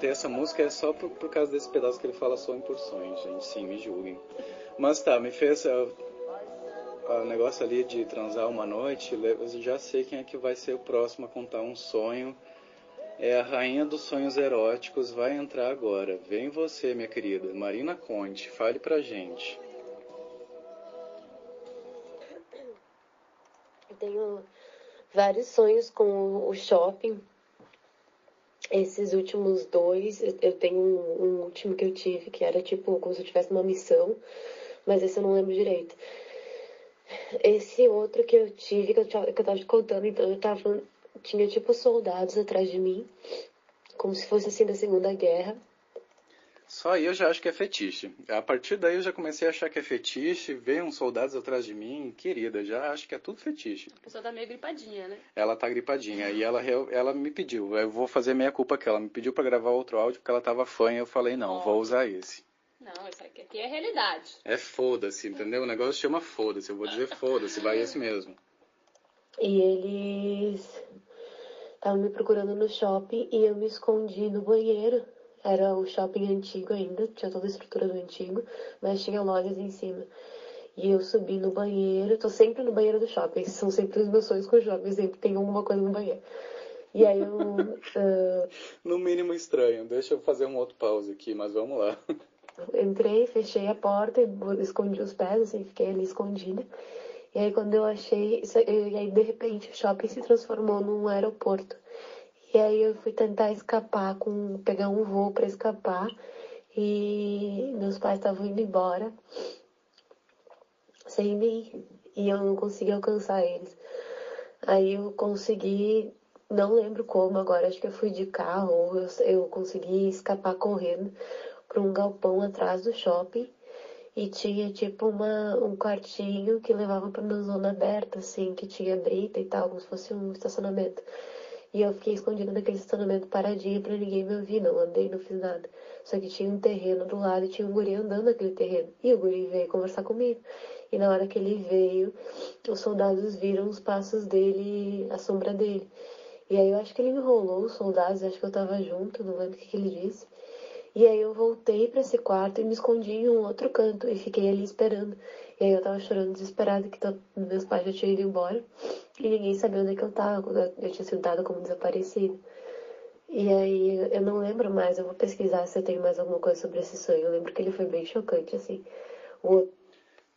Essa música é só por, por causa desse pedaço que ele fala sonho por sonho, gente. Sim, me julguem. Mas tá, me fez é, o negócio ali de transar uma noite. Eu já sei quem é que vai ser o próximo a contar um sonho. É a rainha dos sonhos eróticos, vai entrar agora. Vem você, minha querida. Marina Conte, fale pra gente. Eu tenho vários sonhos com o shopping. Esses últimos dois, eu tenho um, um último que eu tive, que era tipo como se eu tivesse uma missão, mas esse eu não lembro direito. Esse outro que eu tive, que eu, tava- que eu tava te contando, então eu tava. Tinha tipo soldados atrás de mim, como se fosse assim da Segunda Guerra. Só aí eu já acho que é fetiche. A partir daí eu já comecei a achar que é fetiche, veio uns soldados atrás de mim, querida, já acho que é tudo fetiche. A pessoa tá meio gripadinha, né? Ela tá gripadinha e ela, ela me pediu, eu vou fazer meia culpa que ela me pediu pra gravar outro áudio porque ela tava fã e eu falei, não, vou usar esse. Não, isso aqui, aqui é realidade. É foda-se, entendeu? O negócio chama foda-se, eu vou dizer foda-se, vai esse mesmo. E eles estavam me procurando no shopping e eu me escondi no banheiro. Era o shopping antigo ainda, tinha toda a estrutura do antigo, mas tinha lojas em cima. E eu subi no banheiro, tô sempre no banheiro do shopping, são sempre os meus sonhos com o shopping, sempre tem alguma coisa no banheiro. E aí eu ah, No mínimo estranho, deixa eu fazer um outro pause aqui, mas vamos lá. entrei, fechei a porta escondi os pés, assim, fiquei ali escondida. E aí quando eu achei, e aí de repente o shopping se transformou num aeroporto. E aí eu fui tentar escapar, com pegar um voo para escapar. E meus pais estavam indo embora sem mim. E eu não consegui alcançar eles. Aí eu consegui, não lembro como agora, acho que eu fui de carro, ou eu, eu consegui escapar correndo para um galpão atrás do shopping. E tinha tipo uma, um quartinho que levava para uma zona aberta, assim, que tinha brita e tal, como se fosse um estacionamento. E eu fiquei escondida naquele estacionamento paradinha pra ninguém me ouvir, não andei, não fiz nada. Só que tinha um terreno do lado e tinha um guri andando naquele terreno. E o guri veio conversar comigo. E na hora que ele veio, os soldados viram os passos dele, a sombra dele. E aí eu acho que ele enrolou os soldados, acho que eu tava junto, não lembro o que, que ele disse. E aí eu voltei pra esse quarto e me escondi em um outro canto e fiquei ali esperando. E aí eu tava chorando desesperada que meus pais já tinham ido embora e ninguém sabia onde é que eu tava, eu tinha sido dada como desaparecida. E aí eu não lembro mais, eu vou pesquisar se eu tenho mais alguma coisa sobre esse sonho. Eu lembro que ele foi bem chocante, assim. O,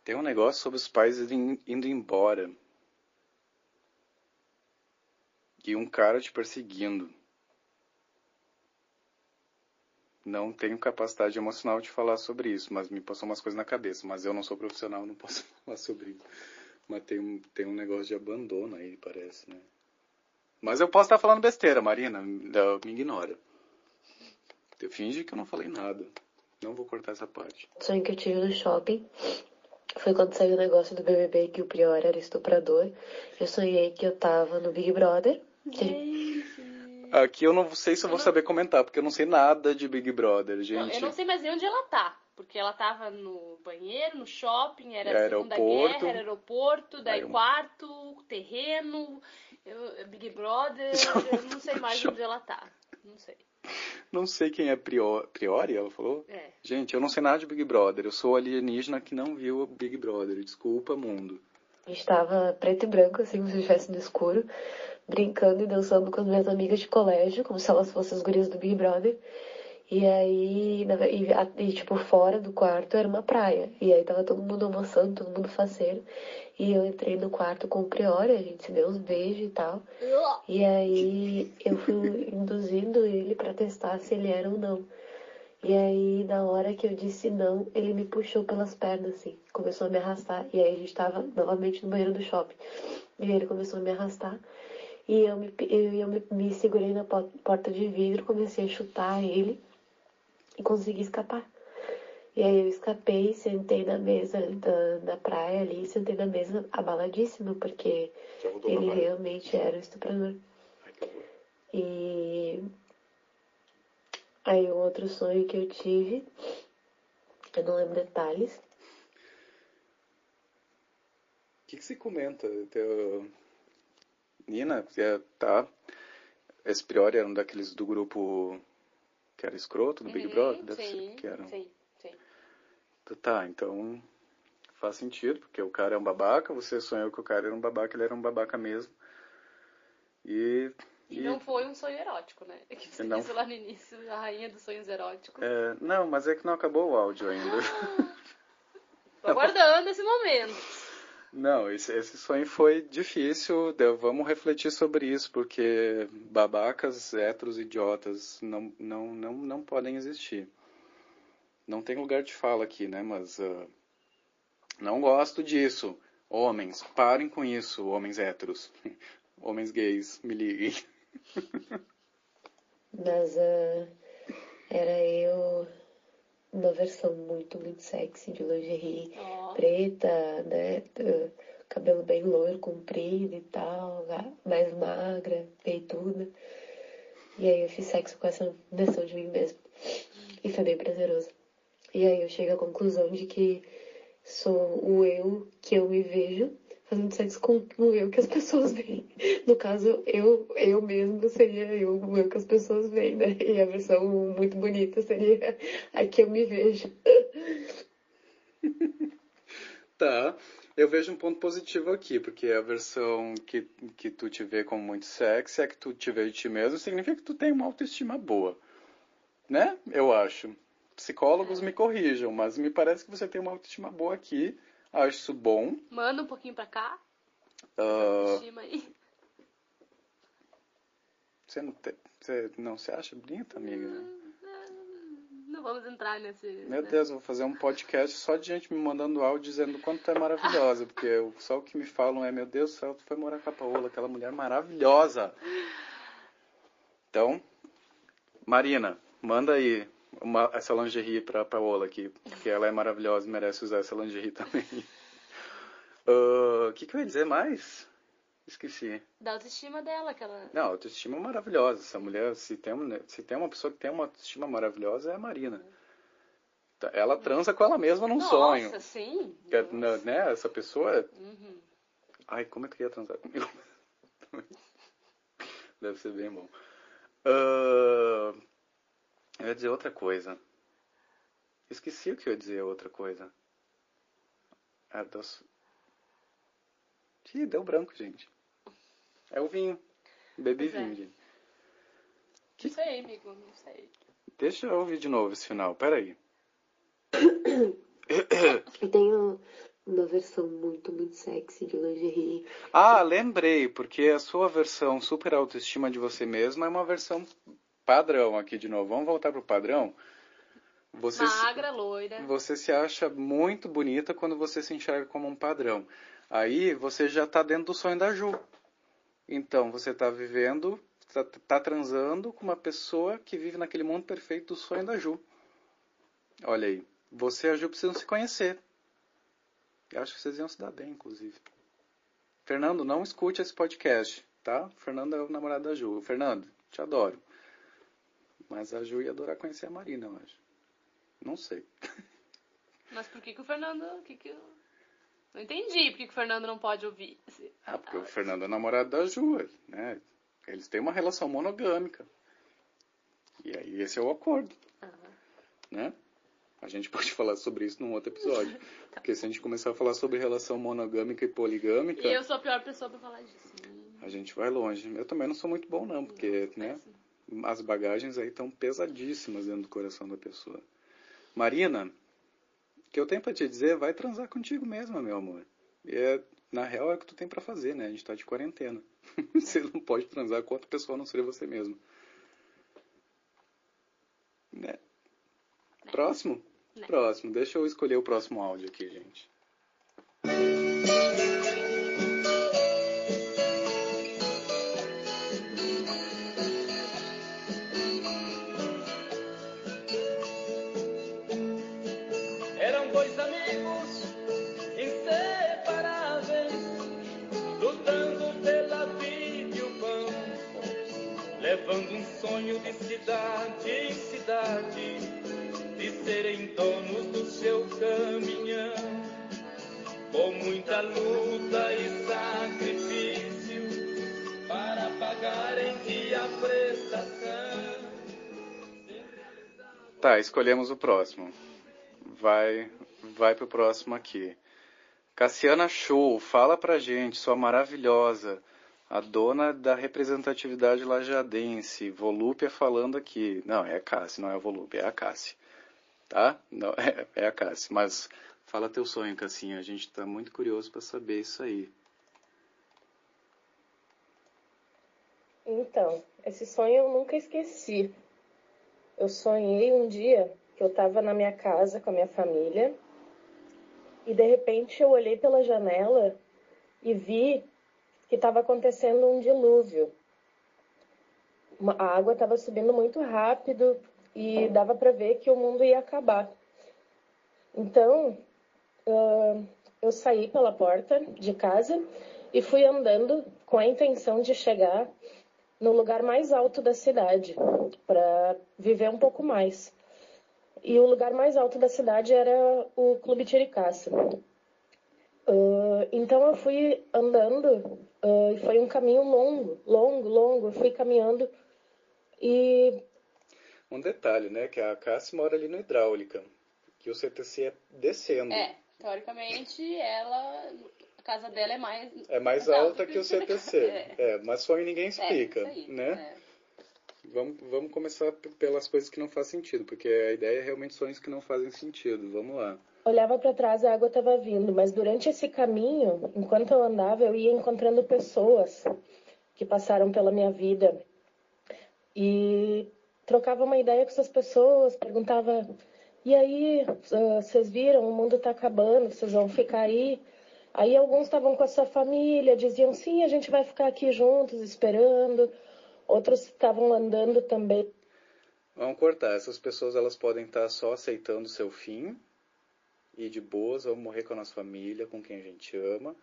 Tem um negócio sobre os pais indo embora. E um cara te perseguindo. Não tenho capacidade emocional de falar sobre isso, mas me passou umas coisas na cabeça. Mas eu não sou profissional, não posso falar sobre isso. Mas tem um, tem um negócio de abandono aí, parece, né? Mas eu posso estar falando besteira, Marina. Não, Me ignora. Eu finge que eu não falei nada. Não vou cortar essa parte. O sonho que eu tive no shopping foi quando saiu o negócio do BBB que o Prior era estuprador. Eu sonhei que eu tava no Big Brother. que- Aqui eu não sei se eu vou saber comentar, porque eu não sei nada de Big Brother, Não, gente. eu não sei mais nem onde ela tá. Porque ela tava no banheiro, no shopping, era Era Segunda aeroporto. Guerra, era aeroporto, daí Aí um- quarto, terreno, eu- Big Brother, eu não sei mais onde ela tá. Não sei. Não sei quem é Prior... Priori, ela falou? É. Gente, eu não sei nada de Big Brother. Eu sou alienígena que não viu o Big Brother. Desculpa, mundo. A gente tava preto e branco, assim, como se estivesse no escuro, brincando e dançando com as minhas amigas de colégio, como se elas fossem as gurias do Big Brother. E aí, e, e, tipo, fora do quarto era uma praia. E aí tava todo mundo almoçando, todo mundo faceiro. E eu entrei no quarto com o Priori, a gente se deu uns beijos e tal. E aí eu fui induzindo ele pra testar se ele era ou não. E aí, na hora que eu disse não, ele me puxou pelas pernas, assim. Começou a me arrastar. E aí a gente tava novamente no banheiro do shopping. E ele começou a me arrastar. E eu me, eu, eu me, me segurei na po- porta de vidro, comecei a chutar ele e consegui escapar. E aí eu escapei, sentei na mesa da, da praia ali, sentei na mesa abaladíssima, porque ele realmente era o estuprador. E aí o outro sonho que eu tive, eu não lembro detalhes, O que, que se comenta? Teu... Nina, tá. Esse Priori era um daqueles do grupo que era escroto do Big Uhum, Brother? Deve sim, ser que era. sim, sim. Tá, então faz sentido, porque o cara é um babaca, você sonhou que o cara era um babaca, ele era um babaca mesmo. E. E e- não foi um sonho erótico, né? Que você Não. disse lá no início, a rainha dos sonhos eróticos. é, não, mas é que não acabou o áudio ainda. Tô aguardando esse momento. Não, esse, esse sonho foi difícil. Vamos refletir sobre isso, porque babacas, héteros, idiotas não, não, não, não podem existir. Não tem lugar de fala aqui, né? Mas ah, não gosto disso. Homens, parem com isso, homens héteros. Homens gays, me liguem. mas ah, era eu uma versão muito, muito sexy de lingerie Ó, preta, né? t- Cabelo bem loiro, comprido e tal, mais magra, peituda. E aí eu fiz sexo com essa versão de mim mesmo. E foi bem prazeroso. E aí eu chego à conclusão de que sou o eu que eu me vejo fazendo sexo com o que as pessoas veem. No caso, eu, eu mesmo seria eu, o que as pessoas veem, né? E a versão muito bonita seria a que eu me vejo. Tá. Eu vejo um ponto positivo aqui, porque a versão que, que tu te vê como muito sexy, é que tu te vê de ti mesmo, significa que tu tem uma autoestima boa. Né? Eu acho. Psicólogos me corrijam, mas me parece que você tem uma autoestima boa aqui. Acho isso bom. manda um pouquinho pra cá. Ah, Estima aí. você, não te- você não se acha bonita, amiga? Não vamos entrar nesse. Meu né? Deus, eu vou fazer um podcast só de gente me mandando áudio dizendo o quanto tu é maravilhosa. Porque eu- só o que me falam é, meu Deus do céu, tu foi morar com a Paola, aquela mulher maravilhosa. Então, Marina, manda aí uma- essa lingerie pra Paola aqui, porque ela é maravilhosa e merece usar essa lingerie também. Ah, O que, que eu ia dizer mais? Esqueci. Da autoestima dela, que ela. Não, autoestima maravilhosa. Essa mulher, se tem, se tem uma pessoa que tem uma autoestima maravilhosa, é a Marina. Tá, Ela transa com ela mesma num Nossa, sonho. sim. Que, Nossa. né, né, essa pessoa. Uhum. Ai, como eu queria transar comigo? Deve ser bem bom. Ah, eu ia dizer outra coisa. Esqueci o que eu ia dizer outra coisa. Ah, dos... Ih, deu branco, gente. É o vinho. Bebi Pois é. vinho, gente. Não sei, amigo, não sei. Deixa eu ouvir de novo esse final, peraí. Eu tenho uma versão muito, muito sexy de lingerie. Ah, lembrei, porque a sua versão super autoestima de você mesma é uma versão padrão aqui de novo. Vamos voltar pro padrão? Você se- Magra, loira. Você se acha muito bonita quando você se enxerga como um padrão. Aí você já está dentro do sonho da Ju. Então você está vivendo, está tá transando com uma pessoa que vive naquele mundo perfeito do sonho da Ju. Olha aí, você e a Ju precisam se conhecer. Eu acho que vocês iam se dar bem, inclusive. Fernando, não escute esse podcast, tá? Fernando é o namorado da Ju. Fernando, te adoro. Mas a Ju ia adorar conhecer a Marina, eu acho. Não sei. Mas por que, que o Fernando. Que que eu... Não entendi por que, que o Fernando não pode ouvir. esse- Ah, porque o Fernando é namorado da Ju, né? Eles têm uma relação monogâmica. E aí esse é o acordo, né? A gente pode falar sobre isso num outro episódio. Porque se a gente começar a falar sobre relação monogâmica e poligâmica, E eu sou a pior pessoa pra falar disso. a gente vai longe. Eu também não sou muito bom não, porque, né? As bagagens aí estão pesadíssimas dentro do coração da pessoa. Marina, o que eu tenho pra te dizer, vai transar contigo mesma, meu amor. E é, na real é o que tu tem pra fazer, né? A gente tá de quarentena. você não pode transar com outra pessoa não ser você mesmo. Né? Próximo? Né. Próximo. Deixa eu escolher o próximo áudio aqui, gente. Sonho de cidade em cidade, de serem donos do seu caminhão, com muita luta e sacrifício, para pagarem que a prestação. Tá, escolhemos o próximo. Vai, vai pro próximo aqui. Cassiana Show, fala pra gente, sua maravilhosa, a dona da representatividade lajadense, Volúpia falando aqui. Não, é a Cassi, não é a Volúpia, é a Cassi. Tá? Não, é, é a Cassi. Mas fala teu sonho, Cassinha, a gente tá muito curioso pra saber isso aí. Então, esse sonho eu nunca esqueci. Eu sonhei um dia que eu estava na minha casa com a minha família e de repente eu olhei pela janela e vi que estava acontecendo um dilúvio. Uma- A água estava subindo muito rápido e dava para ver que o mundo ia acabar. Então, ah, eu saí pela porta de casa e fui andando com a intenção de chegar no lugar mais alto da cidade para viver um pouco mais. E o lugar mais alto da cidade era o Clube Tiricaça. Ah, então eu fui andando ah, e foi um caminho longo, longo, longo. Eu fui caminhando e Um detalhe, né, que a Cassi mora ali no Hidráulica, que o CTC é descendo. É, teoricamente, ela. A casa dela é mais. É mais alta que o CTC. É. É, mas sonho ninguém explica, É, isso aí, né? é. Vamos, vamos começar pelas coisas que não fazem sentido, porque a ideia é realmente sonhos que não fazem sentido. Vamos lá. olhava para trás, a água estava vindo. Mas durante esse caminho, enquanto eu andava, eu ia encontrando pessoas que passaram pela minha vida e trocava uma ideia com essas pessoas, perguntava: e aí, ah, vocês viram? O mundo está acabando, vocês vão ficar aí? Aí alguns estavam com a sua família, diziam: sim, a gente vai ficar aqui juntos esperando. Outros estavam andando também. Vamos cortar. Essas pessoas elas podem estar só aceitando o seu fim e de boas, vamos morrer com a nossa família, com quem a gente ama.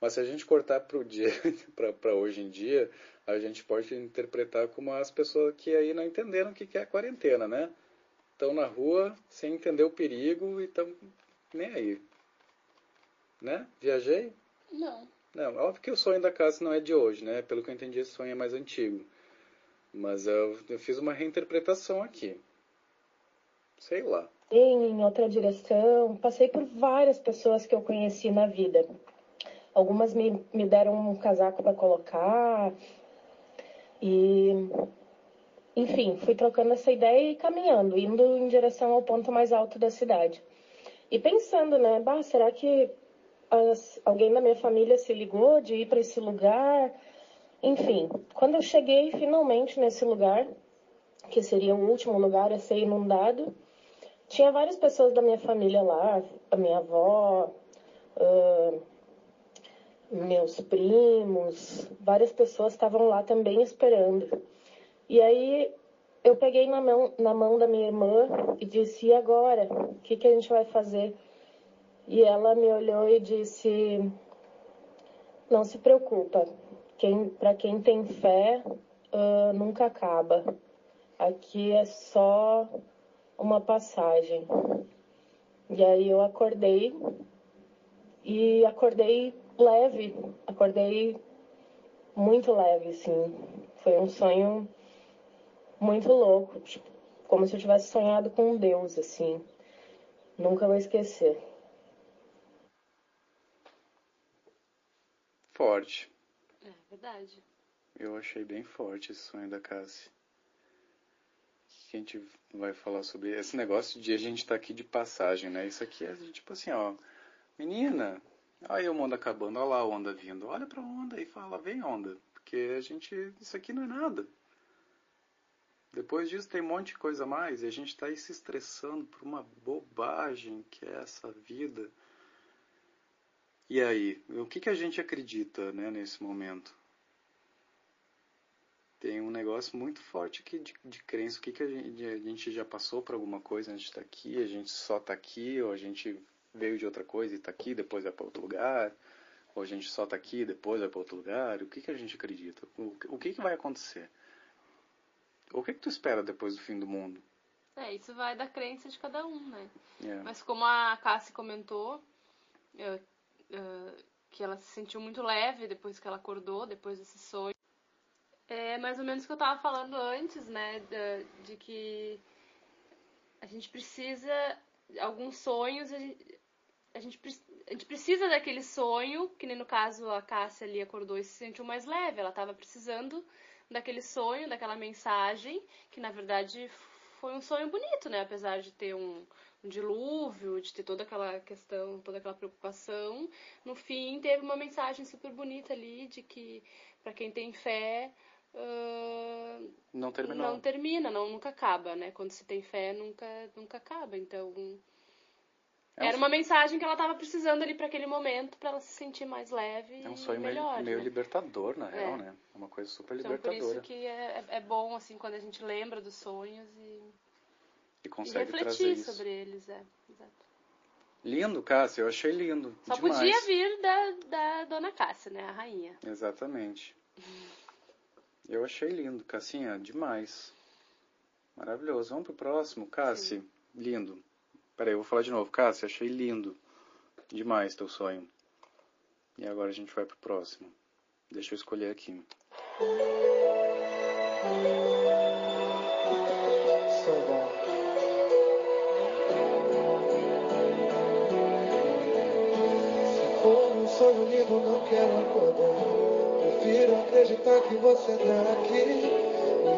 Mas se a gente cortar para o dia, para hoje em dia, a gente pode interpretar como as pessoas que aí não entenderam o que que é a quarentena, né? Estão na rua sem entender o perigo e estão nem aí. Né? Viajei? Não. Não, óbvio que o sonho da casa não é de hoje, né? Pelo que eu entendi, esse sonho é mais antigo. Mas eu, eu fiz uma reinterpretação aqui. Sei lá. em outra direção. Passei por várias pessoas que eu conheci na vida. Algumas me, me deram um casaco para colocar. E, enfim, fui trocando essa ideia e caminhando, indo em direção ao ponto mais alto da cidade. E pensando, né, bah, será que as- alguém da minha família se ligou de ir para esse lugar. Enfim, quando eu cheguei finalmente nesse lugar, que seria o último lugar a ser inundado, tinha várias pessoas da minha família lá, a minha avó, ah, meus primos, várias pessoas estavam lá também esperando. E aí eu peguei na mão, na mão da minha irmã e disse: e agora? O que, que a gente vai fazer? E ela me olhou e disse: Não se preocupa, quem, para quem tem fé, ah, nunca acaba. Aqui é só uma passagem. E aí eu acordei e acordei leve, acordei muito leve, assim. Foi um sonho muito louco, tipo, como se eu tivesse sonhado com Deus, assim. Nunca vou esquecer. Forte. Eu achei bem forte esse sonho da Cassie. Que a gente vai falar sobre esse negócio de a gente estar aqui de passagem, né? Isso aqui é tipo assim, ó. Menina, olha o onda acabando, olha lá a onda vindo. Olha pra onda e fala, vem onda. Porque a gente. Isso aqui não é nada. Depois disso tem um monte de coisa a mais e a gente está aí se estressando por uma bobagem que é essa vida. E aí, o que, que a gente acredita né, nesse momento? Tem um negócio muito forte aqui de, de crença. O que, que a, gente, a gente já passou por alguma coisa antes de estar aqui? A gente só está aqui, ou a gente veio de outra coisa e está aqui, depois vai para outro lugar? Ou a gente só está aqui, depois vai para outro lugar? O que, que a gente acredita? O, o que, que vai acontecer? O que, que tu espera depois do fim do mundo? É, isso vai da crença de cada um, né? É. Mas como a Cassie comentou, eh, eh, que ela se sentiu muito leve depois que ela acordou, depois desse sonho. É mais ou menos o que eu tava falando antes, né? da- De, que a gente precisa. Alguns sonhos, a gente, a gente, a gente precisa daquele sonho, que nem no caso a Cássia ali acordou e se sentiu mais leve. Ela tava precisando daquele sonho, daquela mensagem, que na verdade foi um sonho bonito, né? Apesar de ter um, um dilúvio, de ter toda aquela questão, toda aquela preocupação, no fim teve uma mensagem super bonita ali de que para quem tem fé Não terminou. não termina, não nunca acaba, né? Quando se tem fé nunca nunca acaba. Então É um era uma mensagem que ela tava precisando ali para aquele momento para ela se sentir mais leve É um e sonho meio, melhor. meio né? libertador, na real, É. né? É uma coisa super Então por libertadora. isso que é, é- é bom assim quando a gente lembra dos sonhos e, E e consegue trazer refletir sobre eles, é. Exato. Lindo, Cássia, eu achei lindo. Só demais. podia vir da, da Dona Cássia, né? A rainha. Exatamente. Eu achei lindo, Cassinha, demais. Maravilhoso. Vamos pro próximo, Cassi. Lindo. Peraí, eu vou falar de novo. Cassi, achei lindo. Demais teu sonho. E agora a gente vai pro próximo. Deixa eu escolher aqui. Bom. Se for um sonho lindo, não quero acordar. Prefiro acreditar que você tá aqui.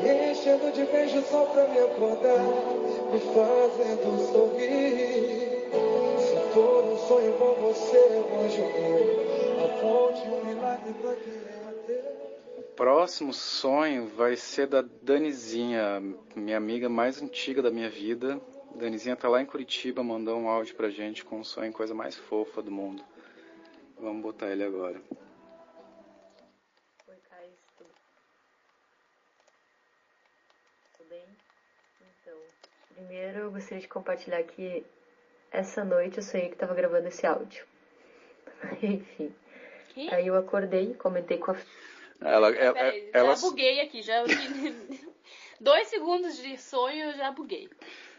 Me enchendo de beijos só pra me acordar. Me fazendo sorrir. Se for um sonho bom, você é o anjo. A fonte, um milagre pra quem é ateu. Próximo sonho vai ser da Danizinha, minha amiga mais antiga da minha vida. Danizinha tá lá em Curitiba, mandou um áudio pra gente com um sonho, coisa mais fofa do mundo. Vamos botar ele agora. Oi, Caio, tudo... tudo bem? Então, primeiro eu gostaria de compartilhar que essa noite eu sonhei que estava gravando esse áudio. Enfim, Que? aí eu acordei, comentei com a... Ela, ela, Peraí, ela, já buguei aqui, já. Dois segundos de sonho eu já buguei.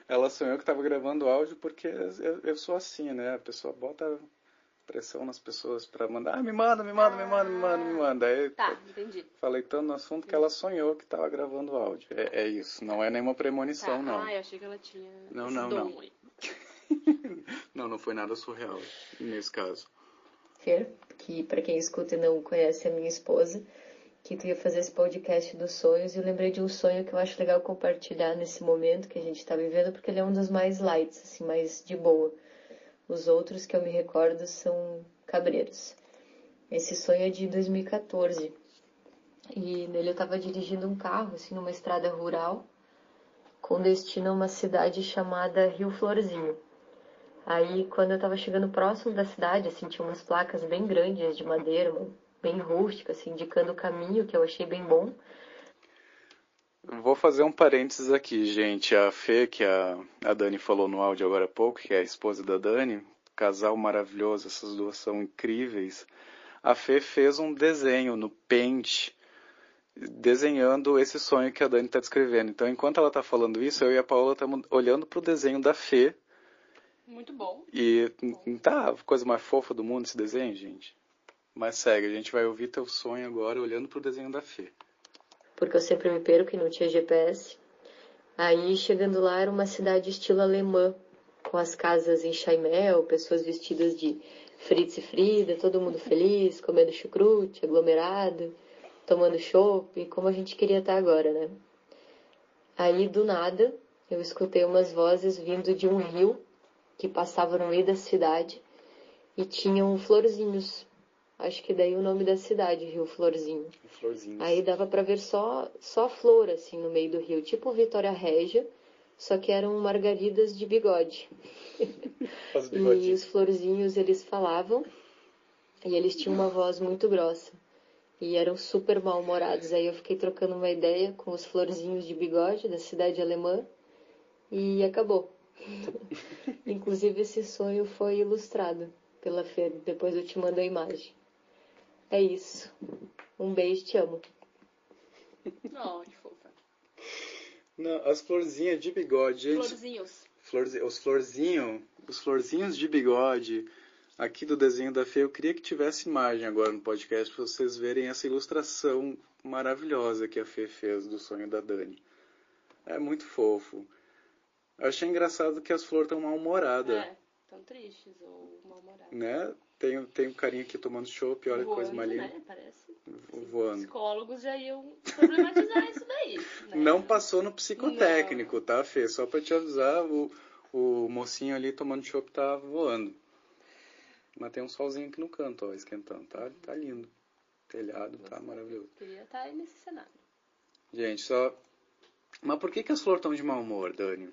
ela sonhou que estava gravando áudio porque eu, eu sou assim, né? A pessoa bota pressão nas pessoas pra mandar, ah, me manda, me manda, me manda, me manda, me manda. Aí Tá, entendi. falei tanto no assunto que ela sonhou que estava gravando áudio. É, é isso, não é nenhuma Tá. premonição, não. Ah, eu achei que ela tinha. Não, não, não. não, não foi nada surreal nesse caso. Fer, que para quem escuta e não conhece é minha esposa, que tu ia fazer esse podcast dos sonhos e eu lembrei de um sonho que eu acho legal compartilhar nesse momento que a gente está vivendo, porque ele é um dos mais lights, assim, mais de boa. Os outros que eu me recordo são Cabreiros. Esse sonho é de 2014. E nele eu estava dirigindo um carro, assim, numa estrada rural, com destino a uma cidade chamada Rio Florzinho. Aí, quando eu estava chegando próximo da cidade, assim, tinha umas placas bem grandes de madeira, bem rústicas, assim, indicando o caminho, que eu achei bem bom. Vou fazer um parênteses aqui, gente. A Fê, que a, a Dani falou no áudio agora há pouco, que é a esposa da Dani, casal maravilhoso, essas duas são incríveis. A Fê fez um desenho no Paint, desenhando esse sonho que a Dani está descrevendo. Então, enquanto ela está falando isso, eu e a Paula estamos olhando para o desenho da Fê. Muito bom. E tá, a coisa mais fofa do mundo esse desenho, gente. Mas segue, a gente vai ouvir teu sonho agora olhando para o desenho da Fê porque eu sempre me perco e não tinha GPS. Aí, chegando lá, era uma cidade estilo alemã, com as casas em chaimel, pessoas vestidas de Fritz e Frida, todo mundo feliz, comendo chucrute, aglomerado, tomando chopp, como a gente queria estar agora, né? Aí, do nada, eu escutei umas vozes vindo de um rio que passava no meio da cidade e tinham florzinhos Acho que daí o nome da cidade, Rio Florzinho. Florzinhos. Aí dava para ver só, só flor, assim, no meio do rio. Tipo Vitória Régia, só que eram margaridas de bigode. e os florzinhos, eles falavam, e eles tinham uma voz muito grossa. E eram super mal-humorados. Aí eu fiquei trocando uma ideia com os florzinhos de bigode da cidade alemã, e acabou. Inclusive, esse sonho foi ilustrado pela Fê. Depois eu te mando a imagem. É isso. Um beijo, te amo. Oh, que fofa. Não, as florzinhas de bigode. Florzinhos. Florzi, os florzinhos, os florzinhos de bigode aqui do desenho da Fê, eu queria que tivesse imagem agora no podcast para vocês verem essa ilustração maravilhosa que a Fê fez do sonho da Dani. É muito fofo. Eu achei engraçado que as flores estão mal-humoradas. É, tão tristes ou mal-humoradas. Né? Tem, tem um carinha aqui tomando chopp, olha que coisa mais linda. Né? Parece. Voando. Psicólogos já iam problematizar isso daí. Né? Não passou no psicotécnico, Não. tá, Fê? Só pra te avisar, o, o mocinho ali tomando chopp tá voando. Mas tem um solzinho aqui no canto, ó, esquentando. Tá, tá lindo. Telhado, tá maravilhoso. Queria estar aí nesse cenário. Gente, só. Mas por que, que as flores estão de mau humor, Dani?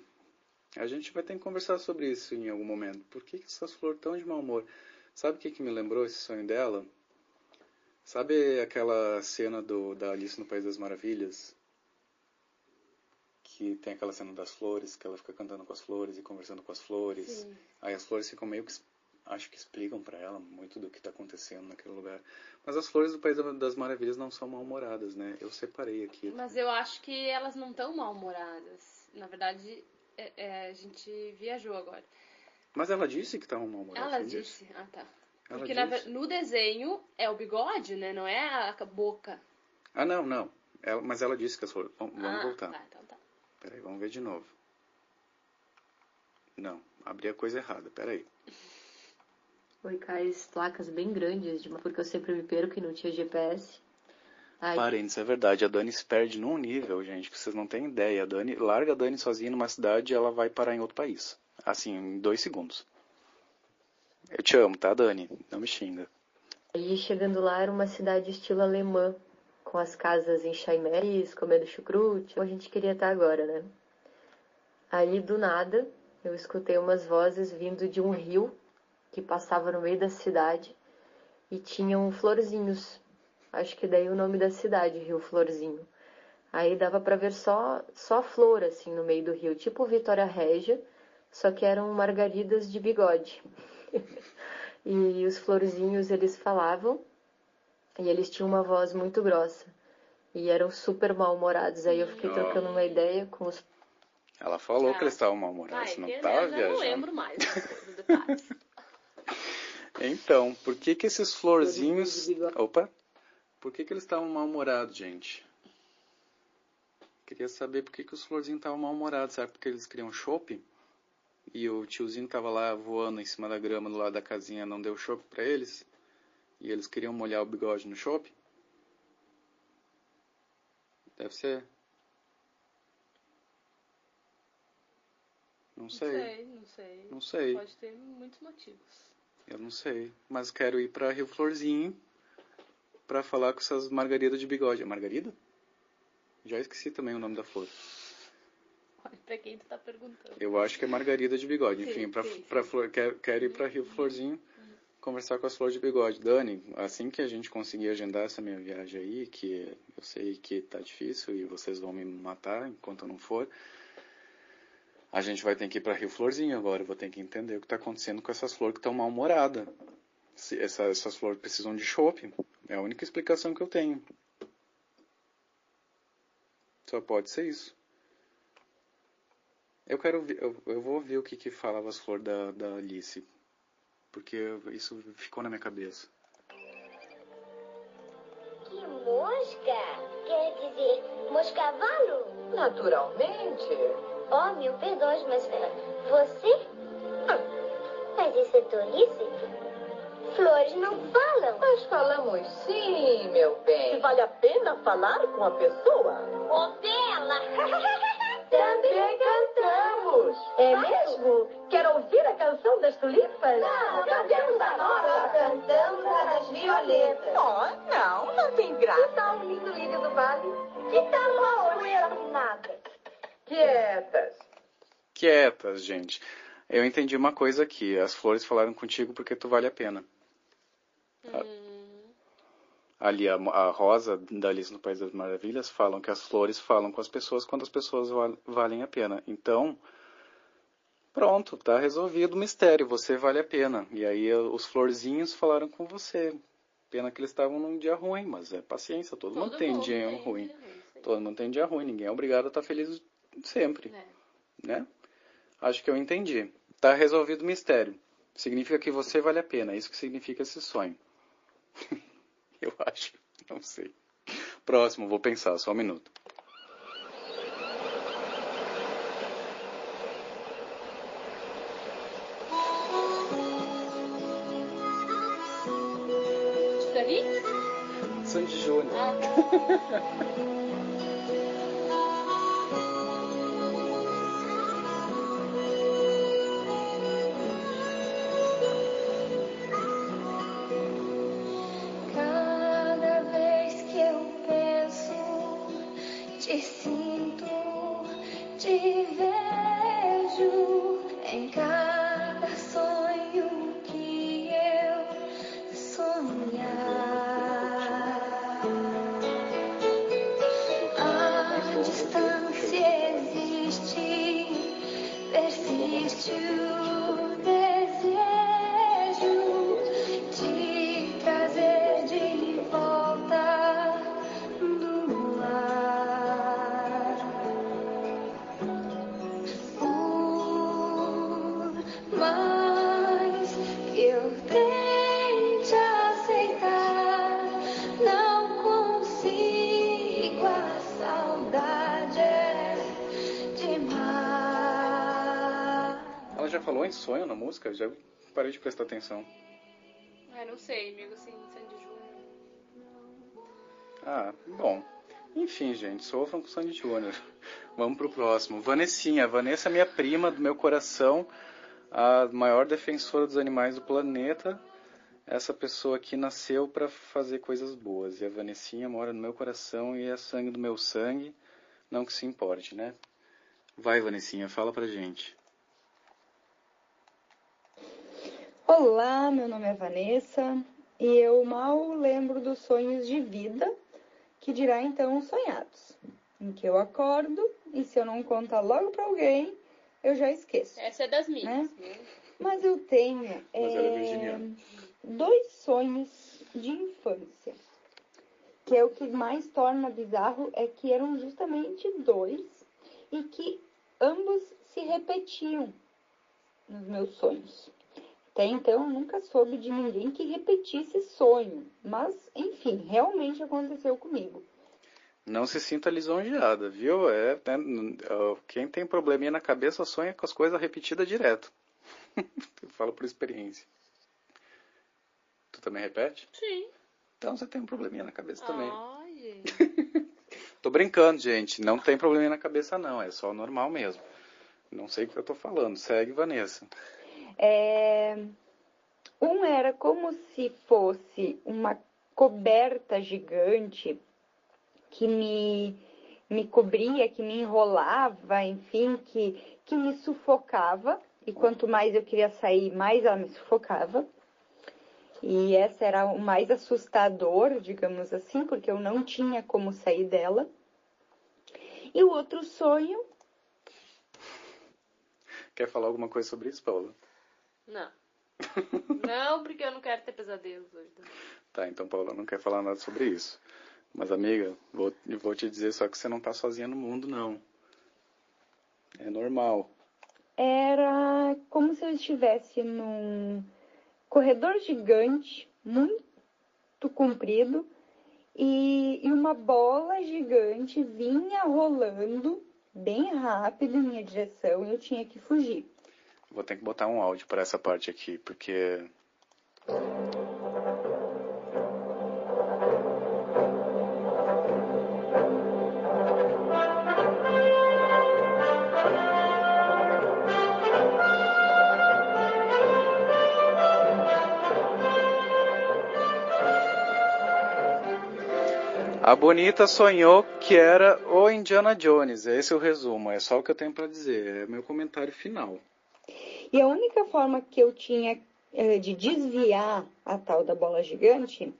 A gente vai ter que conversar sobre isso em algum momento. Por que, que essas flores estão de mau humor? Sabe o que, que me lembrou esse sonho dela? Sabe aquela cena do, da Alice no País das Maravilhas? Que tem aquela cena das flores, que ela fica cantando com as flores e conversando com as flores. Sim. Aí as flores ficam meio que. Acho que explicam para ela muito do que está acontecendo naquele lugar. Mas as flores do País das Maravilhas não são mal-humoradas, né? Eu separei aqui. Mas eu acho que elas não estão mal-humoradas. Na verdade, é, é, a gente viajou agora. Mas ela disse que estavam mal-humoradas. Ela disse. Ah, tá. Ela Porque na, no desenho é o bigode, né? Não é a boca. Ah, não, não. Ela, mas ela disse que as flores. Vamos, ah, voltar. Tá, então tá. Peraí, vamos ver de novo. Não, abri a coisa errada, peraí. Oi, Cais, placas bem grandes, porque eu sempre me perco e não tinha GPS. Ai. Parênteses, é verdade, a Dani se perde num nível, gente, que vocês não têm ideia. A Dani, larga a Dani sozinha numa cidade e ela vai parar em outro país. Assim, em dois segundos. Eu te amo, tá, Dani? Não me xinga. Aí, chegando lá, era uma cidade estilo alemã, com as casas em chaiméis, comendo chucrute, como a gente queria estar agora, né? Aí, do nada, eu escutei umas vozes vindo de um rio que passava no meio da cidade e tinham florzinhos. Acho que daí o nome da cidade, Rio Florzinho. Aí dava para ver só só flor assim no meio do rio, tipo Vitória Régia, só que eram margaridas de bigode. e os florzinhos eles falavam e eles tinham uma voz muito grossa e eram super mal-humorados. Aí eu fiquei trocando uma ideia com os ela falou ah. que eles estavam mal-humorados, não estava viajando. Eu não lembro mais dos detalhes. então, por que que esses florzinhos... Opa! Por que que eles estavam mal-humorados, gente? Queria saber por que que os florzinhos estavam mal-humorados. Será porque eles queriam chopp? E o tiozinho tava lá voando em cima da grama do lado da casinha, não deu chopp para eles? E eles queriam molhar o bigode no chopp? Deve ser. Não sei. Não sei, não sei. Não sei. Pode ter muitos motivos. Eu não sei, mas quero ir pra Rio Florzinho pra falar com essas margaridas de bigode. É margarida? Já esqueci também o nome da flor. Olha pra quem tu tá perguntando. Eu acho que é margarida de bigode. Sim, Enfim, pra, sim, pra flor, quero, quero ir pra Rio Florzinho conversar com as flores de bigode. Dani, assim que a gente conseguir agendar essa minha viagem aí, que eu sei que tá difícil e vocês vão me matar enquanto eu não for, a gente vai ter que ir pra Rio Florzinho agora. Eu vou ter que entender o que tá acontecendo com essas flores que estão mal-humoradas. Se essa- essas flores precisam de chope. É a única explicação que eu tenho. Só pode ser isso. Eu quero ver, eu, eu vou ver o que que falava as flores da, da Alice. Porque isso ficou na minha cabeça. Que mosca? Quer dizer, moscavalo? Naturalmente. Oh, mil perdões, mas eh, você? Mas isso é tolice? Flores não falam. Mas falamos sim, meu bem. Vale a pena falar com a pessoa? Ô, Bela! Também cantamos. É mesmo? Quer ouvir a canção das tulipas? Não, cantemos a nossa. Cantamos a das violetas. Oh, não, não tem graça. Que tal o lindo lírio do vale? Que tal uma poeira nada? Quietas. Quietas, gente. Eu entendi uma coisa aqui. As flores falaram contigo porque tu vale a pena. Ali, a, a Rosa da Alice no País das Maravilhas falam que as flores falam com as pessoas quando as pessoas val- valem a pena. Então, pronto, tá resolvido o mistério. Você vale a pena. E aí os florzinhos falaram com você. Pena que eles estavam num dia ruim, mas é paciência. Todo, mundo tem dia ruim. Todo mundo tem dia ruim. Ninguém é obrigado a estar feliz sempre. Né? Acho que eu entendi. Tá resolvido o mistério. Significa que você vale a pena. É isso que significa esse sonho. eu acho. Não sei. Próximo, vou pensar, só um minuto. Dani? Sandy Júnior. Cada música? Já parei de prestar atenção. Ah, não sei, amigo, assim, Sandy Júnior. Ah, bom. Enfim, gente, sofram com Sandy Júnior. Vamos pro próximo. Vanessinha. Vanessa é minha prima do meu coração, a maior defensora dos animais do planeta. Essa pessoa aqui nasceu para fazer coisas boas. E a Vanessinha mora no meu coração e é sangue do meu sangue. Não que se importe, né? Vai, Vanessinha, fala pra gente. Olá, meu nome é Vanessa e eu mal lembro dos sonhos de vida, que dirá então os sonhados, em que eu acordo e se eu não contar logo pra alguém, eu já esqueço. Essa é das minhas. Mas eu tenho é dois sonhos de infância, que é o que mais torna bizarro é que eram justamente dois e que ambos se repetiam nos meus sonhos. Até então eu nunca soube de ninguém que repetisse sonho, mas enfim, realmente aconteceu comigo. Não se sinta lisonjeada, viu? É, né, quem tem probleminha na cabeça sonha com as coisas repetidas direto. Eu falo por experiência. Tu também repete? Sim. Então você tem um probleminha na cabeça também. Ai, gente. Tô brincando, gente. Não tem probleminha na cabeça, não. É só normal mesmo. Não sei o que eu tô falando. Segue, Vanessa. É, Um era como se fosse uma coberta gigante que me, me cobria, que me enrolava, enfim, que, que me sufocava. E quanto mais eu queria sair, mais ela me sufocava. E essa era o mais assustador, digamos assim, porque eu não tinha como sair dela. E o outro sonho. Quer falar alguma coisa sobre isso, Paula? Não. não, porque eu não quero ter pesadelos hoje. também. Tá, então Paula não quer falar nada sobre isso. Mas amiga, vou, eu vou te dizer só que você não tá sozinha no mundo, não. É normal. Era como se eu estivesse num corredor gigante, muito comprido, e, e uma bola gigante vinha rolando bem rápido em minha direção e eu tinha que fugir. Vou ter que botar um áudio para essa parte aqui, porque A Bonita sonhou que era o Indiana Jones. Esse é o resumo. É só o que eu tenho para dizer. É meu comentário final. E a única forma que eu tinha eh, de desviar a tal da bola gigante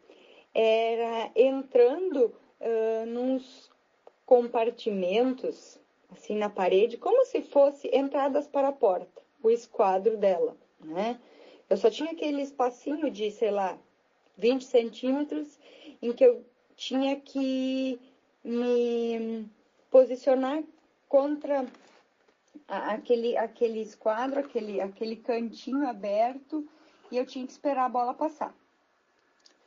era entrando uh, nos compartimentos, assim, na parede, como se fosse entradas para a porta, o esquadro dela, né? Eu só tinha aquele espacinho de, sei lá, 20 centímetros em que eu tinha que me posicionar contra aquele, aquele esquadro, aquele, aquele cantinho aberto, e eu tinha que esperar a bola passar.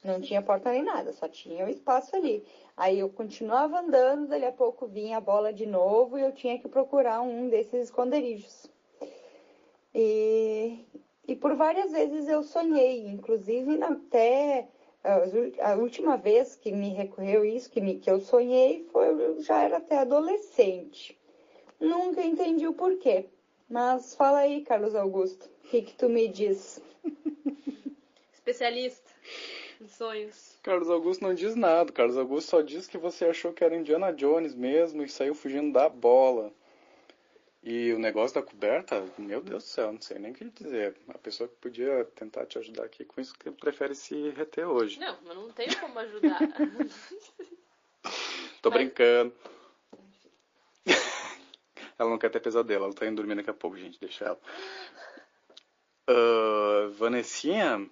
Não tinha porta nem nada, só tinha o espaço ali. Aí eu continuava andando, dali a pouco vinha a bola de novo e eu tinha que procurar um desses esconderijos. E, e por várias vezes eu sonhei, inclusive até a última vez que me recorreu isso, que, me, que eu sonhei, foi, eu já era até adolescente. Nunca entendi o porquê. Mas fala aí, Carlos Augusto, o que, que tu me diz? Especialista em sonhos. Carlos Augusto não diz nada. Carlos Augusto só diz que você achou que era Indiana Jones mesmo e saiu fugindo da bola. E o negócio da coberta, meu Deus do céu, não sei nem o que dizer. A pessoa que podia tentar te ajudar aqui com isso que prefere se reter hoje. Não, mas não tenho como ajudar. Tô brincando. Ela não quer ter pesadelo, ela tá indo dormir daqui a pouco, gente, deixa ela. Ah, Vanessinha, o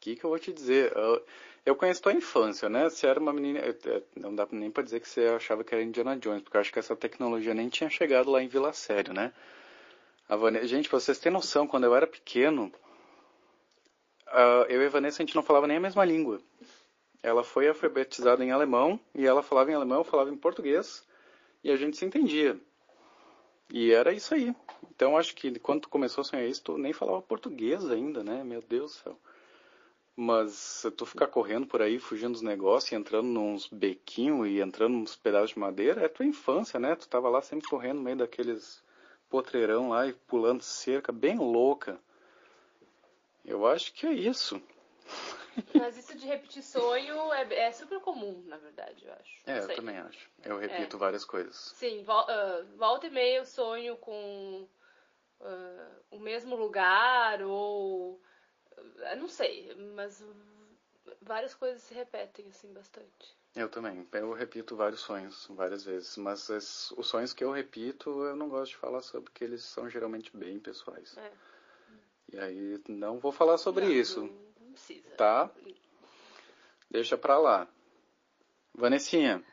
que que eu vou te dizer? Ah, eu conheço tua infância, né? Você era uma menina. eh, Não dá nem pra dizer que você achava que era Indiana Jones, porque eu acho que essa tecnologia nem tinha chegado lá em Vila Sério, né? A Vane... Gente, pra vocês terem noção, quando eu era pequeno, ah, eu e a Vanessa a gente não falava nem a mesma língua. Ela foi alfabetizada em alemão e ela falava em alemão, eu falava em português e a gente se entendia. E era isso aí. Então acho que quando tu começou a sonhar isso, tu nem falava português ainda, né? Meu Deus do céu. Mas tu ficar correndo por aí, fugindo dos negócios, e entrando nos bequinhos e entrando nos pedaços de madeira, é tua infância, né? Tu tava lá sempre correndo no meio daqueles potreirão lá e pulando cerca, bem louca. Eu acho que é isso. Mas isso de repetir sonho é, é super comum, na verdade, eu acho. É, eu também acho. Eu repito várias coisas. Sim, vol ah, volta e meia eu sonho com ah, o mesmo lugar ou. ah, não sei, mas várias coisas se repetem assim bastante. Eu também. Eu repito vários sonhos, várias vezes. Mas os sonhos que eu repito, eu não gosto de falar sobre, porque eles são geralmente bem pessoais. É. E aí, não vou falar sobre Não, isso. Precisa. Tá? Deixa pra lá. Vanessinha,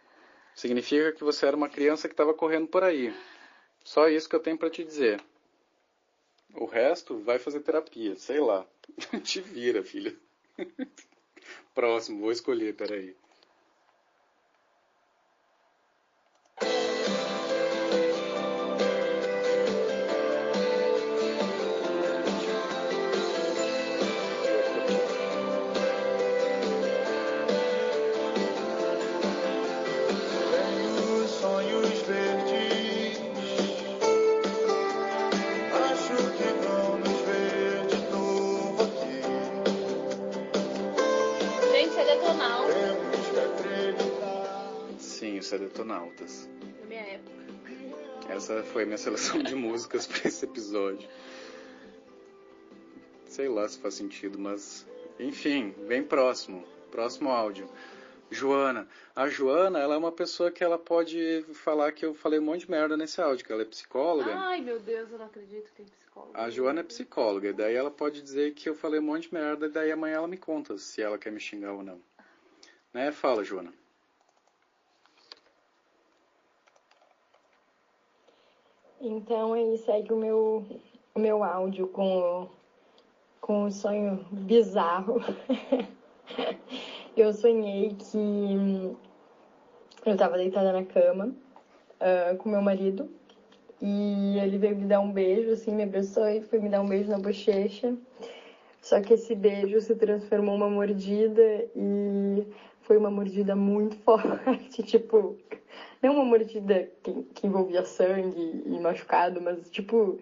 significa que você era uma criança que estava correndo por aí. Só isso que eu tenho pra te dizer. O resto vai fazer terapia, sei lá. te vira, filha. Próximo, vou escolher, peraí. Isso é Detonautas. Na minha época. Essa foi a minha seleção de músicas para esse episódio. Sei lá se faz sentido, mas enfim, bem próximo. Próximo áudio. Joana. A Joana, ela é uma pessoa que ela pode falar que eu falei um monte de merda nesse áudio, que ela é psicóloga. Ai, meu Deus, eu não acredito que tem psicólogo. A Joana é psicóloga, e daí ela pode dizer que eu falei um monte de merda, e daí amanhã ela me conta se ela quer me xingar ou não. Né? Fala, Joana. Então aí segue o meu, o meu áudio com com o sonho bizarro. eu sonhei que eu estava deitada na cama uh, com meu marido e ele veio me dar um beijo, assim, me abraçou e foi me dar um beijo na bochecha. Só que esse beijo se transformou uma mordida e foi uma mordida muito forte, tipo, não uma mordida que, que envolvia sangue e machucado, mas tipo,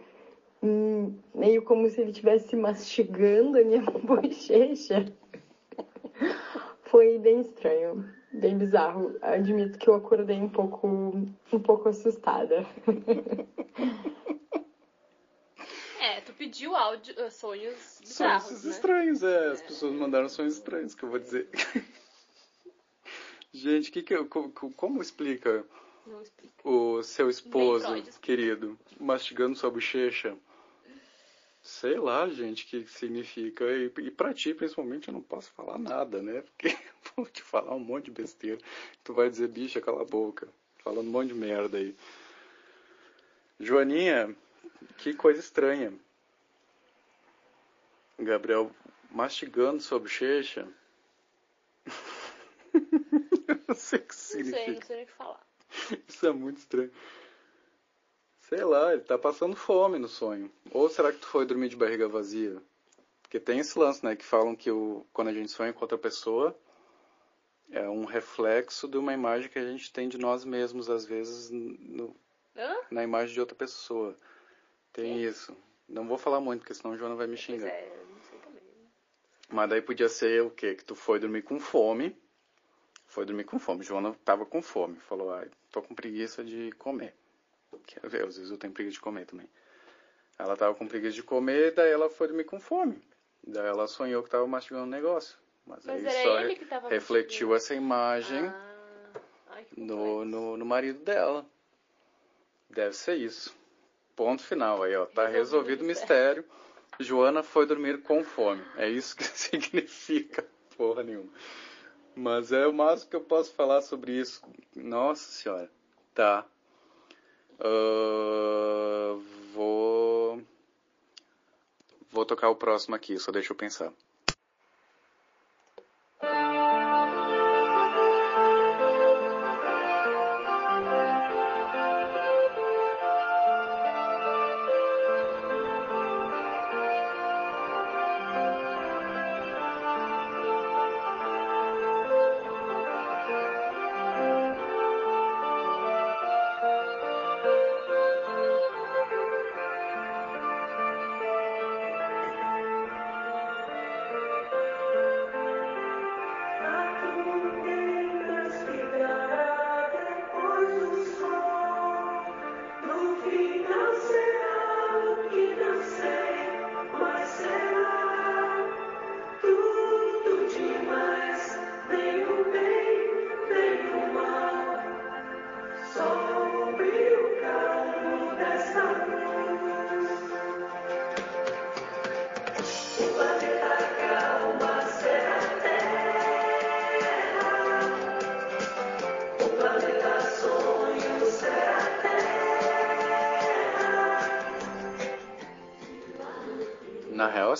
hum, meio como se ele estivesse mastigando a minha bochecha. Foi bem estranho, bem bizarro. Admito que eu acordei um pouco, um pouco assustada. É, tu pediu áudio, sonhos bizarros, Sonhos né? estranhos, é. As pessoas mandaram sonhos estranhos, que eu vou dizer. Gente, que que eu, co- co- como explica o seu esposo, querido, mastigando sua bochecha? Sei lá, gente, o que significa. E, e pra ti, principalmente, eu não posso falar nada, né? Porque vou te falar um monte de besteira. Tu vai dizer, bicha, cala a boca. Falando um monte de merda aí. Joaninha, que coisa estranha. Gabriel mastigando sua bochecha. eu não sei o que Não sei, significa. não sei o que falar. Isso é muito estranho. Sei lá, ele tá passando fome no sonho. Ou será que tu foi dormir de barriga vazia? Porque tem esse lance, né? Que falam que o, quando a gente sonha com outra pessoa, é um reflexo de uma imagem que a gente tem de nós mesmos, às vezes, no- na imagem de outra pessoa. Tem isso. Não vou falar muito, porque senão o Joana vai me Pois xingar. é, eu não sei também. Mas daí podia ser o quê? Que tu foi dormir com fome. Foi dormir com fome. Joana tava com fome. Falou, ai, tô com preguiça de comer. Quer ver, às vezes eu tenho preguiça de comer também. Ela tava com preguiça de comer, daí ela foi dormir com fome. Daí ela sonhou que tava mastigando um negócio. Mas, Mas aí só re- que tava refletiu essa imagem Ah, ai, no, no, no marido dela. Deve ser isso. Ponto final aí, ó. Tá Resolvido resolvido o mistério. Joana foi dormir com fome. É isso que significa porra nenhuma. Mas é o máximo que eu posso falar sobre isso. Nossa senhora. Tá. Ahn, vou. Vou tocar o próximo aqui, só deixa eu pensar.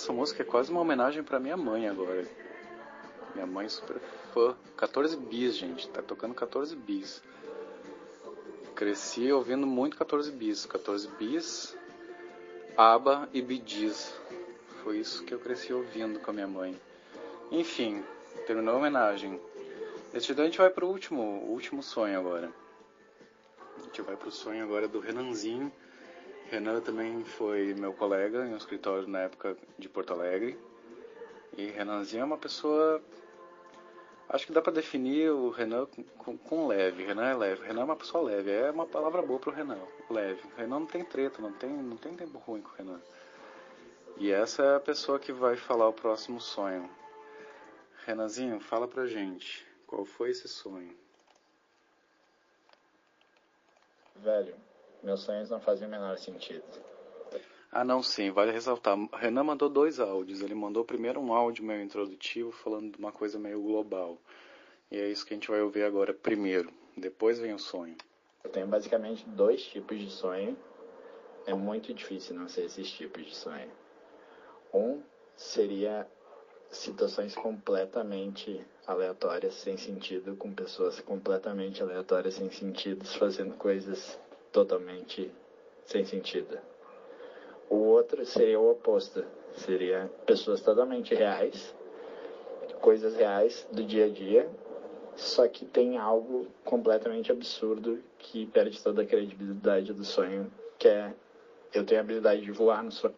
Essa música é quase uma homenagem pra minha mãe agora. Minha mãe é super fã. 14 bis, gente. Tá tocando 14 bis. Cresci ouvindo muito 14 bis. 14 bis, ABBA e Gees. Foi isso que eu cresci ouvindo com a minha mãe. Enfim, terminou a homenagem. Dia a gente vai pro último, último sonho agora. A gente vai pro sonho agora do Renanzinho. Renan também foi meu colega em um escritório na época de Porto Alegre. E Renanzinho é uma pessoa Acho que dá pra definir o Renan com, com, com leve. Renan é leve. Renan é uma pessoa leve. É uma palavra boa pro Renan. Leve. Renan não tem treta, não tem, não tem tempo ruim com o Renan. E essa é a pessoa que vai falar o próximo sonho. Renanzinho, fala pra gente. Qual foi esse sonho? Velho, meus sonhos não fazem o menor sentido. Ah, não, sim, vale ressaltar. Renan mandou dois áudios. Ele mandou primeiro um áudio meio introdutivo, falando de uma coisa meio global. E é isso que a gente vai ouvir agora primeiro. Depois vem o sonho. Eu tenho basicamente dois tipos de sonho. É muito difícil não ser esses tipos de sonho. Um seria situações completamente aleatórias, sem sentido, com pessoas completamente aleatórias, sem sentido, fazendo coisas totalmente sem sentido. O outro seria o oposto, seria pessoas totalmente reais, coisas reais do dia a dia, só que tem algo completamente absurdo que perde toda a credibilidade do sonho, que é eu tenho a habilidade de voar no sonho.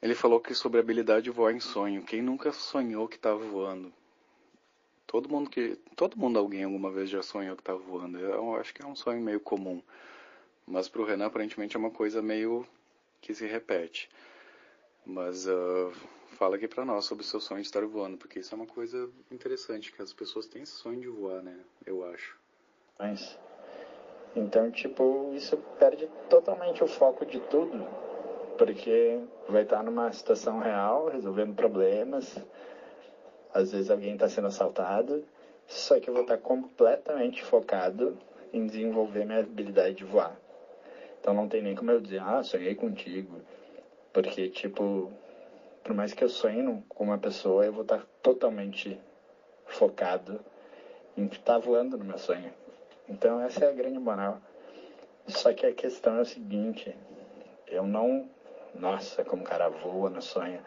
Ele falou que sobre a habilidade de voar em sonho. Quem nunca sonhou que estava voando? Todo mundo que, todo mundo alguém alguma vez já sonhou que estava voando. Eu acho que é um sonho meio comum. Mas para o Renan aparentemente é uma coisa meio que se repete. Mas uh, fala aqui para nós sobre o seu sonho de estar voando, porque isso é uma coisa interessante, que as pessoas têm esse sonho de voar, né? Eu acho. Mas, então, tipo, isso perde totalmente o foco de tudo, porque vai estar numa situação real, resolvendo problemas, às vezes alguém está sendo assaltado, só que eu vou estar completamente focado em desenvolver minha habilidade de voar. Então não tem nem como eu dizer, ah, sonhei contigo. Porque, tipo, por mais que eu sonhe com uma pessoa, eu vou estar totalmente focado em estar voando no meu sonho. Então essa é a grande moral. Só que a questão é o seguinte, eu não. Nossa, como o cara voa no sonho.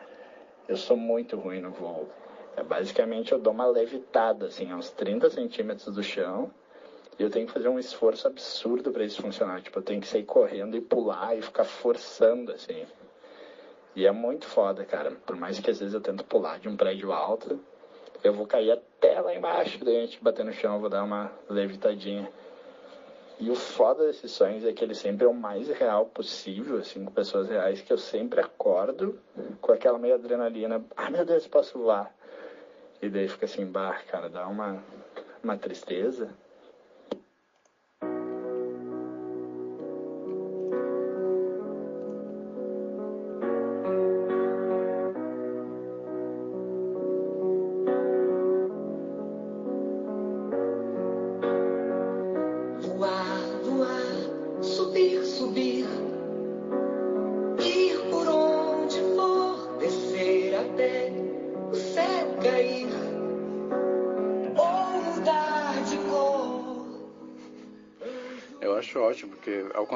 Eu sou muito ruim no voo. É, basicamente eu dou uma levitada, assim, uns 30 centímetros do chão e eu tenho que fazer um esforço absurdo para isso funcionar. Tipo, eu tenho que sair correndo e pular e ficar forçando, assim. E é muito foda, cara. Por mais que às vezes eu tento pular de um prédio alto, eu vou cair até lá embaixo, daí a gente bater no chão, eu vou dar uma levitadinha. E o foda desses sonhos é que ele sempre é o mais real possível, assim, com pessoas reais, que eu sempre acordo com aquela meio adrenalina, ah meu Deus, posso voar. E daí fica assim, bah, cara, dá uma, uma tristeza.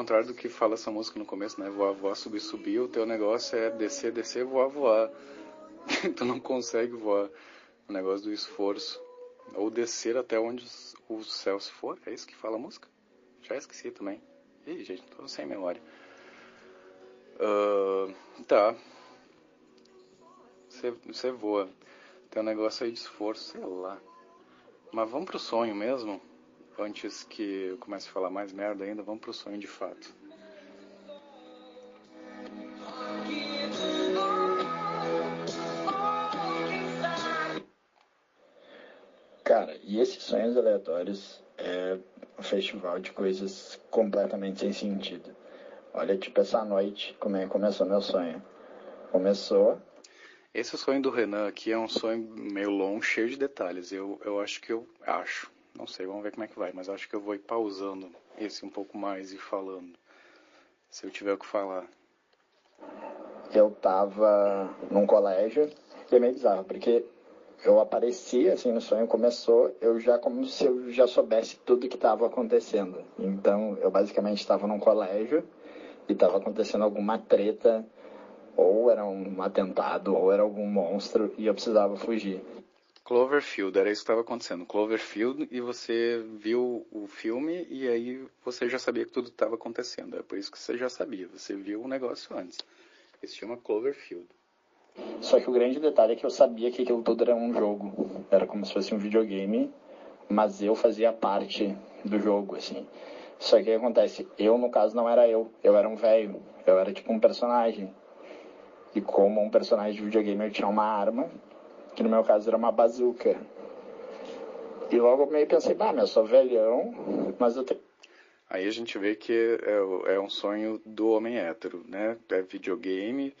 Contrário do que fala essa música no começo, né? Voar, voar, subir, subir. O teu negócio é descer, descer, voar, voar. tu não consegue voar. O negócio do esforço. Ou descer até onde o céu se for. É isso que fala a música? Já esqueci também. Ih, gente, tô sem memória. Uh, tá. Você voa. Tem um negócio aí de esforço, sei lá. Mas vamos pro sonho mesmo? Antes que eu comece a falar mais merda ainda, vamos pro sonho de fato. Cara, e esses sonhos aleatórios é um festival de coisas completamente sem sentido. Olha, tipo, essa noite, como é que começou meu sonho? Começou. Esse sonho do Renan aqui é um sonho meio longo, cheio de detalhes. Eu, eu acho que eu acho não sei, vamos ver como é que vai, mas acho que eu vou ir pausando esse um pouco mais e falando. Se eu tiver o que falar. Eu tava num colégio, e é meio bizarro, porque eu apareci assim no sonho, começou, eu já como se eu já soubesse tudo que estava acontecendo. Então, eu basicamente estava num colégio e estava acontecendo alguma treta, ou era um atentado, ou era algum monstro, e eu precisava fugir. Cloverfield, era isso que estava acontecendo. Cloverfield e você viu o filme e aí você já sabia que tudo estava acontecendo. É por isso que você já sabia, você viu o negócio antes. Isso se chama Cloverfield. Só que o grande detalhe é que eu sabia que aquilo tudo era um jogo. Era como se fosse um videogame, mas eu fazia parte do jogo, assim. Só que o que acontece? Eu, no caso, não era eu. Eu era um velho. Eu era tipo um personagem. E como um personagem de videogame, eu tinha uma arma, que no meu caso era uma bazuca. E logo eu meio pensei, bah, eu sou velhão, mas eu tenho. Aí a gente vê que é, é um sonho do homem hétero, né? É videogame,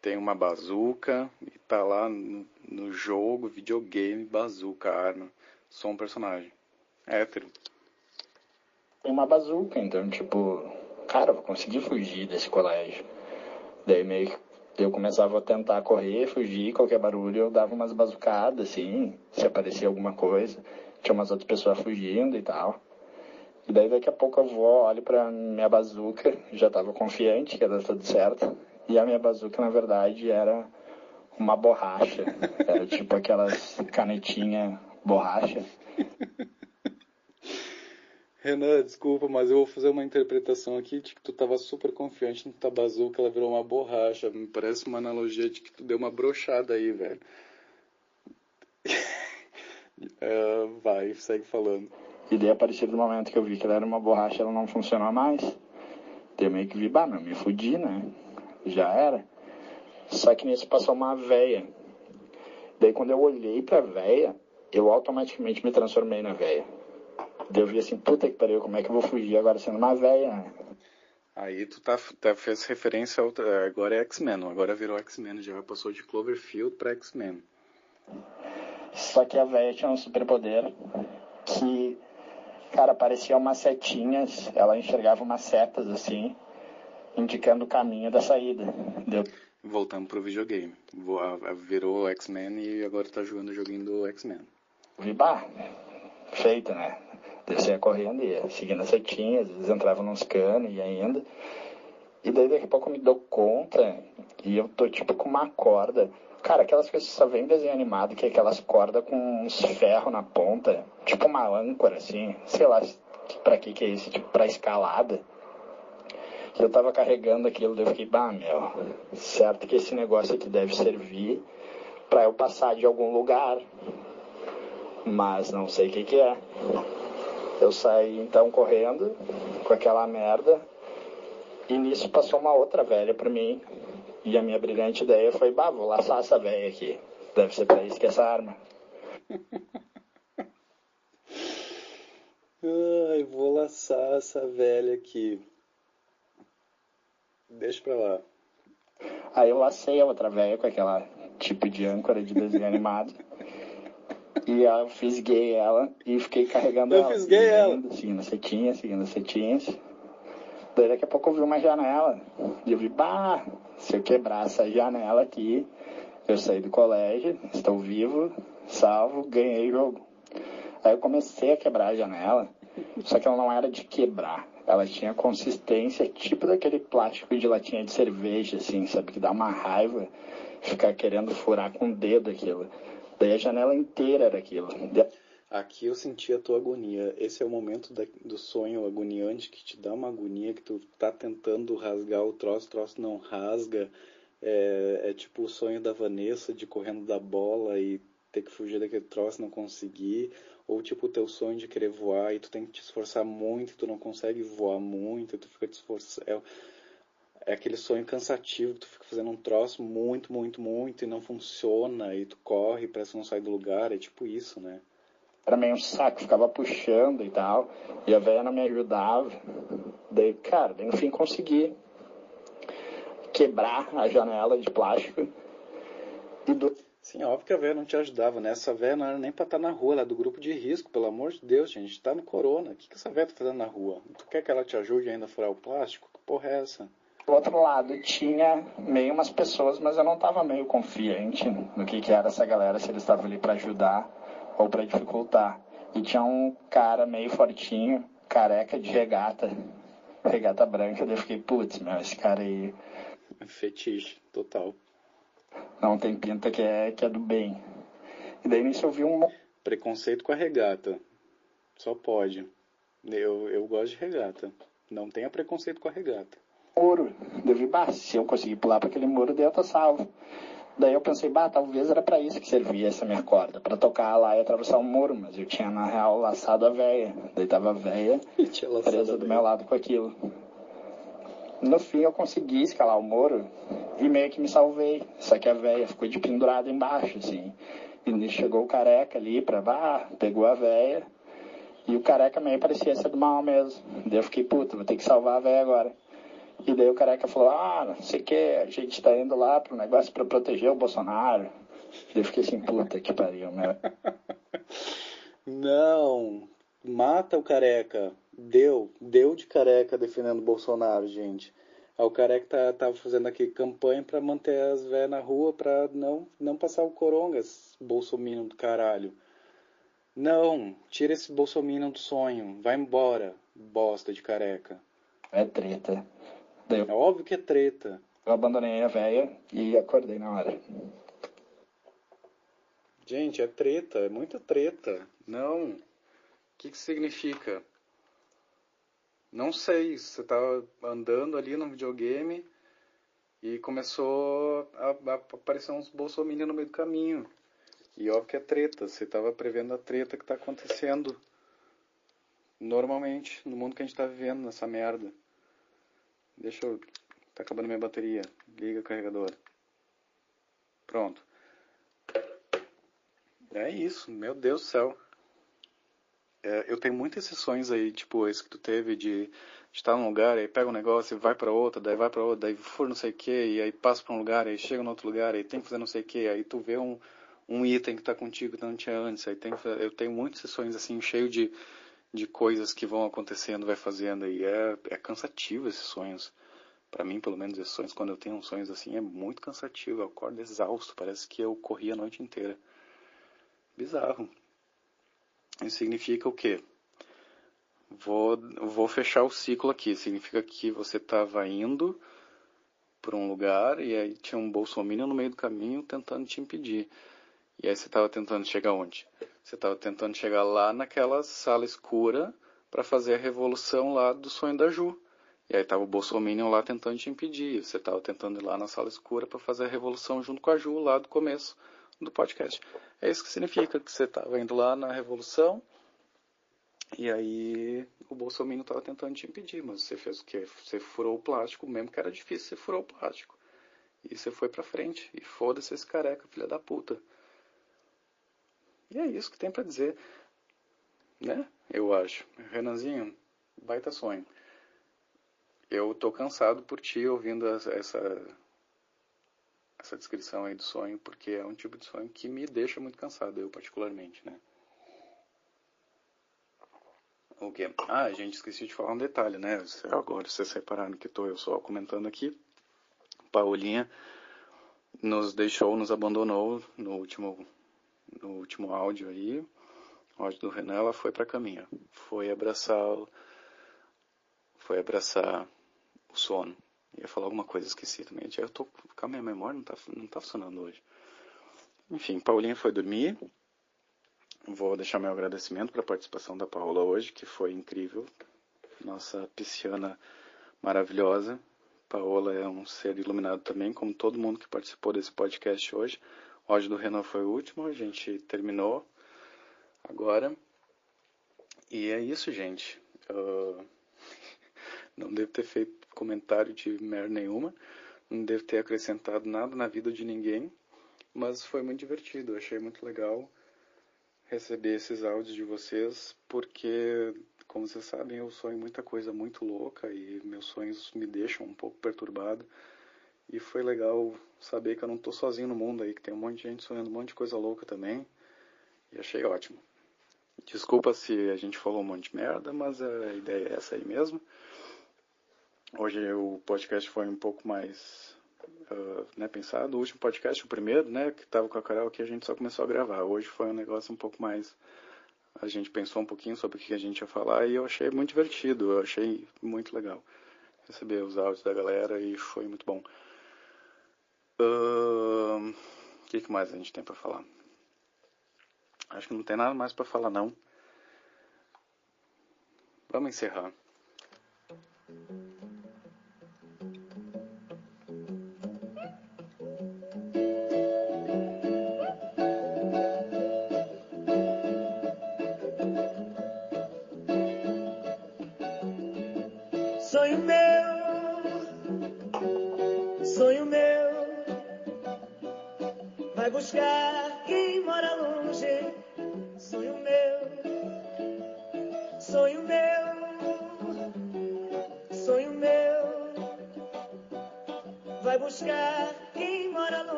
tem uma bazuca e tá lá no, no jogo, videogame, bazuca, arma. Sou um personagem. Hétero. Tem uma bazuca, então, tipo, cara, eu vou conseguir fugir desse colégio. Daí meio que eu começava a tentar correr, fugir, qualquer barulho, eu dava umas bazucadas, assim, se aparecia alguma coisa. Tinha umas outras pessoas fugindo e tal. E daí daqui a pouco eu vou, olho pra minha bazuca, já tava confiante que ia dar tudo certo. E a minha bazuca, na verdade, era uma borracha. Era tipo aquelas canetinha borracha. Renan, desculpa, mas eu vou fazer uma interpretação aqui de que tu tava super confiante no tua bazuca, ela virou uma borracha. Me parece uma analogia de que tu deu uma brochada aí, velho. é, vai, segue falando. E daí, a partir do momento que eu vi que ela era uma borracha, ela não funcionou mais. Eu meio que vi, bah, meu, me fudi, né? Já era. Só que nisso passou uma véia. Daí quando eu olhei pra véia, eu automaticamente me transformei na véia. Eu vi assim, puta que pariu, como é que eu vou fugir agora sendo uma véia, né? Aí tu tá, tá fez referência a outra, agora é X-Men, agora virou X-Men, já passou de Cloverfield pra X-Men. Só que a véia tinha um superpoder que, cara, parecia umas setinhas, ela enxergava umas setas assim, indicando o caminho da saída. Deu. Voltando pro videogame. Virou X-Men e agora tá jogando o joguinho do X-Men. Vibá, feito, né? Descia correndo e ia seguindo as setinhas, às vezes entrava nos canos e ainda. E daí daqui a pouco eu me dou conta e eu tô tipo com uma corda. Cara, aquelas coisas que só vem em desenho animado, que é aquelas cordas com uns ferros na ponta, tipo uma âncora, assim, sei lá pra que que é isso, tipo pra escalada. E eu tava carregando aquilo, daí eu fiquei, bah, meu, certo que esse negócio aqui deve servir pra eu passar de algum lugar. Mas não sei o que que é. Eu saí então correndo com aquela merda e nisso passou uma outra velha pra mim. E a minha brilhante ideia foi, bah, vou laçar essa velha aqui. Deve ser pra isso que é essa arma. Ai, vou laçar essa velha aqui. Deixa pra lá. Aí eu lacei a outra velha com aquela tipo de âncora de desenho animado. E eu fisguei ela e fiquei carregando eu ela. Eu fisguei ela. Seguindo as setinhas, seguindo as setinhas. Daí daqui a pouco eu vi uma janela. E eu vi, bah, se eu quebrar essa janela aqui, eu saí do colégio, estou vivo, salvo, ganhei o jogo. Aí eu comecei a quebrar a janela, só que ela não era de quebrar. Ela tinha consistência tipo daquele plástico de latinha de cerveja, assim, sabe? Que dá uma raiva ficar querendo furar com o dedo aquilo. Daí a janela inteira era aquilo. Aqui eu senti a tua agonia. Esse é o momento da, do sonho agoniante que te dá uma agonia que tu tá tentando rasgar o troço, o troço não rasga. É, é tipo o sonho da Vanessa de correndo da bola e ter que fugir daquele troço não conseguir. Ou tipo o teu sonho de querer voar e tu tem que te esforçar muito tu não consegue voar muito, tu fica te esforçando. É, é aquele sonho cansativo que tu fica fazendo um troço muito, muito, muito e não funciona e tu corre, parece que não sai do lugar, é tipo isso, né? Era meio um saco, ficava puxando e tal, e a velha não me ajudava. Daí, cara, daí no fim consegui quebrar a janela de plástico e do... Sim, óbvio que a velha não te ajudava, né? Essa velha não era nem pra estar na rua, ela é do grupo de risco, pelo amor de Deus, gente. Tá no corona. O que, que essa velha tá fazendo na rua? Tu quer que ela te ajude ainda a furar o plástico? Que porra é essa? Do outro lado tinha meio umas pessoas, mas eu não estava meio confiante no que, que era essa galera, se eles estavam ali para ajudar ou para dificultar. E tinha um cara meio fortinho, careca de regata, regata branca, daí eu fiquei, putz, meu, esse cara aí. Fetiche, total. Não tem pinta que é, que é do bem. E daí nisso eu vi um. Preconceito com a regata. Só pode. Eu, eu gosto de regata. Não tenha preconceito com a regata muro. Devi, bah, se eu conseguir pular para aquele muro, daí eu tô salvo. Daí eu pensei, bah, talvez era pra isso que servia essa minha corda, pra tocar lá e atravessar o muro, mas eu tinha na real laçado a véia. Daí tava a véia presa do meu lado com aquilo. No fim eu consegui escalar o muro e meio que me salvei. Só que a véia ficou de pendurada embaixo, assim. E chegou o careca ali pra, bah, pegou a véia. E o careca meio parecia ser do mal mesmo. Daí eu fiquei, puta, vou ter que salvar a véia agora. E daí o careca falou, ah, não sei o que, a gente tá indo lá pro negócio pra proteger o Bolsonaro. Daí eu fiquei assim, puta que pariu, meu. Não, mata o careca. Deu, deu de careca defendendo o Bolsonaro, gente. Aí o careca tá, tava fazendo aqui campanha pra manter as velhas na rua pra não, não passar o corongas, bolsominion do caralho. Não, tira esse bolsominion do sonho, vai embora, bosta de careca. É treta. Daí eu, É óbvio que é treta. eu abandonei a véia e acordei na hora. Gente, é treta, é muita treta. Não. O que que significa? Não sei. Você tava andando ali no videogame e começou a, a aparecer uns bolsominions no meio do caminho. E óbvio que é treta. Você tava prevendo a treta que tá acontecendo normalmente no mundo que a gente tá vivendo, nessa merda. Deixa eu. Tá acabando minha bateria. Liga o carregador. Pronto. É isso, meu Deus do céu. É, eu tenho muitas sessões aí, tipo esse que tu teve, de estar num lugar, aí pega um negócio e vai pra outro, daí vai pra outro, daí for não sei o que, e aí passa pra um lugar, aí chega no outro lugar, aí tem que fazer não sei o que, aí tu vê um, um item que tá contigo que não tinha antes, aí tem que fazer, eu tenho muitas sessões assim, cheio de, de coisas que vão acontecendo, vai fazendo, e é, é cansativo esses sonhos. Pra mim, pelo menos, esses sonhos, quando eu tenho sonhos assim, é muito cansativo, eu acordo exausto, parece que eu corri a noite inteira. Bizarro. Isso significa o quê? Vou, vou fechar o ciclo aqui. Significa que você estava indo para um lugar e aí tinha um bolsominion no meio do caminho tentando te impedir. E aí você estava tentando chegar onde? Você estava tentando chegar lá naquela sala escura para fazer a revolução lá do sonho da Ju. E aí estava o bolsominion lá tentando te impedir. Você estava tentando ir lá na sala escura para fazer a revolução junto com a Ju lá do começo do podcast. É isso que significa que você estava indo lá na revolução e aí o Bolsonaro estava tentando te impedir, mas você fez o quê? Você furou o plástico, mesmo que era difícil, você furou o plástico. E você foi pra frente. E foda-se esse careca, filha da puta. E é isso que tem pra dizer. Né? Eu acho. Renanzinho, baita sonho. Eu tô cansado por ti ouvindo essa essa descrição aí do sonho, porque é um tipo de sonho que me deixa muito cansado, eu particularmente, né? O quê? Ah, gente, esqueci de falar um detalhe, né? Agora vocês repararam que estou eu só comentando aqui. Paulinha nos deixou, nos abandonou no último, no último áudio aí. Áudio do Renan, ela foi pra caminha. Foi abraçar, foi abraçar o sono. Ia falar alguma coisa, esqueci também. Eu tô a minha memória, não tá, não tá funcionando hoje. Enfim, Paulinha foi dormir. Vou deixar meu agradecimento para a participação da Paola hoje, que foi incrível. Nossa pisciana maravilhosa. Paola é um ser iluminado também, como todo mundo que participou desse podcast hoje. O áudio do Renan foi o último, a gente terminou agora. E é isso, gente. Uh... Não devo ter feito comentário de merda nenhuma. Não devo ter acrescentado nada na vida de ninguém. Mas foi muito divertido. Achei muito legal receber esses áudios de vocês, porque, como vocês sabem, eu sonho muita coisa muito louca e meus sonhos me deixam um pouco perturbado. E foi legal saber que eu não estou sozinho no mundo aí, que tem um monte de gente sonhando um monte de coisa louca também. E achei ótimo. Desculpa se a gente falou um monte de merda, mas a ideia é essa aí mesmo. Hoje o podcast foi um pouco mais uh, né, pensado. O último podcast, o primeiro, né, que estava com a Carol, que a gente só começou a gravar. Hoje foi um negócio um pouco mais. A gente pensou um pouquinho sobre o que a gente ia falar e eu achei muito divertido, eu achei muito legal receber os áudios da galera e foi muito bom. O uh, que, que mais a gente tem para falar? Acho que não tem nada mais para falar não. Vamos encerrar. Vai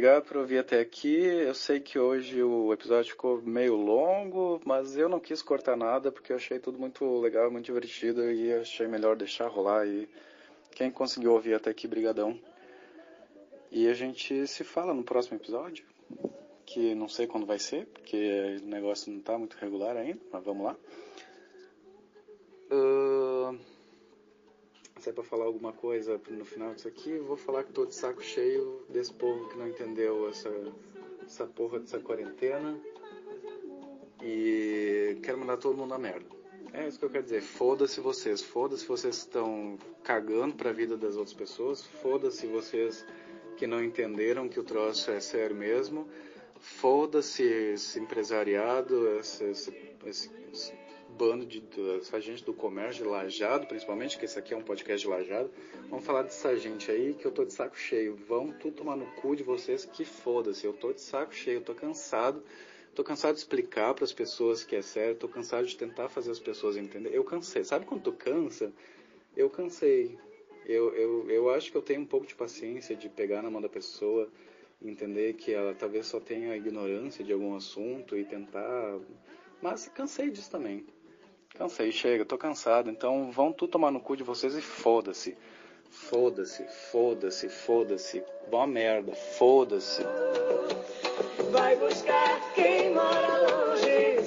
obrigado por ouvir até aqui. Eu sei que hoje o episódio ficou meio longo, mas eu não quis cortar nada porque eu achei tudo muito legal, muito divertido e achei melhor deixar rolar. E quem conseguiu ouvir até aqui, brigadão. E a gente se fala no próximo episódio, que não sei quando vai ser, porque o negócio não está muito regular ainda, mas vamos lá. Ahn, se é pra falar alguma coisa no final disso aqui, vou falar que tô de saco cheio desse povo que não entendeu essa, essa porra dessa quarentena. E quero mandar todo mundo a merda. É isso que eu quero dizer. Foda-se vocês. Foda-se vocês estão cagando pra vida das outras pessoas. Foda-se vocês que não entenderam que o troço é sério mesmo. Foda-se esse empresariado, esse, esse, esse bando de, de do comércio, de Lajado, principalmente, que esse aqui é um podcast de Lajado. Vamos falar dessa gente aí que eu tô de saco cheio. Vão tudo tomar no cu de vocês que foda-se. Eu tô de saco cheio, eu tô cansado. Tô cansado de explicar para as pessoas que é sério, tô cansado de tentar fazer as pessoas entenderem. Eu cansei. Sabe quando tu cansa? Eu cansei. Eu, eu, eu acho que eu tenho um pouco de paciência de pegar na mão da pessoa, entender que ela talvez só tenha ignorância de algum assunto e tentar. Mas cansei disso também. Cansei, chega, tô cansado. Então vão tu tomar no cu de vocês e foda-se. Foda-se, foda-se, foda-se. Boa merda, foda-se. Vai buscar quem mora longe.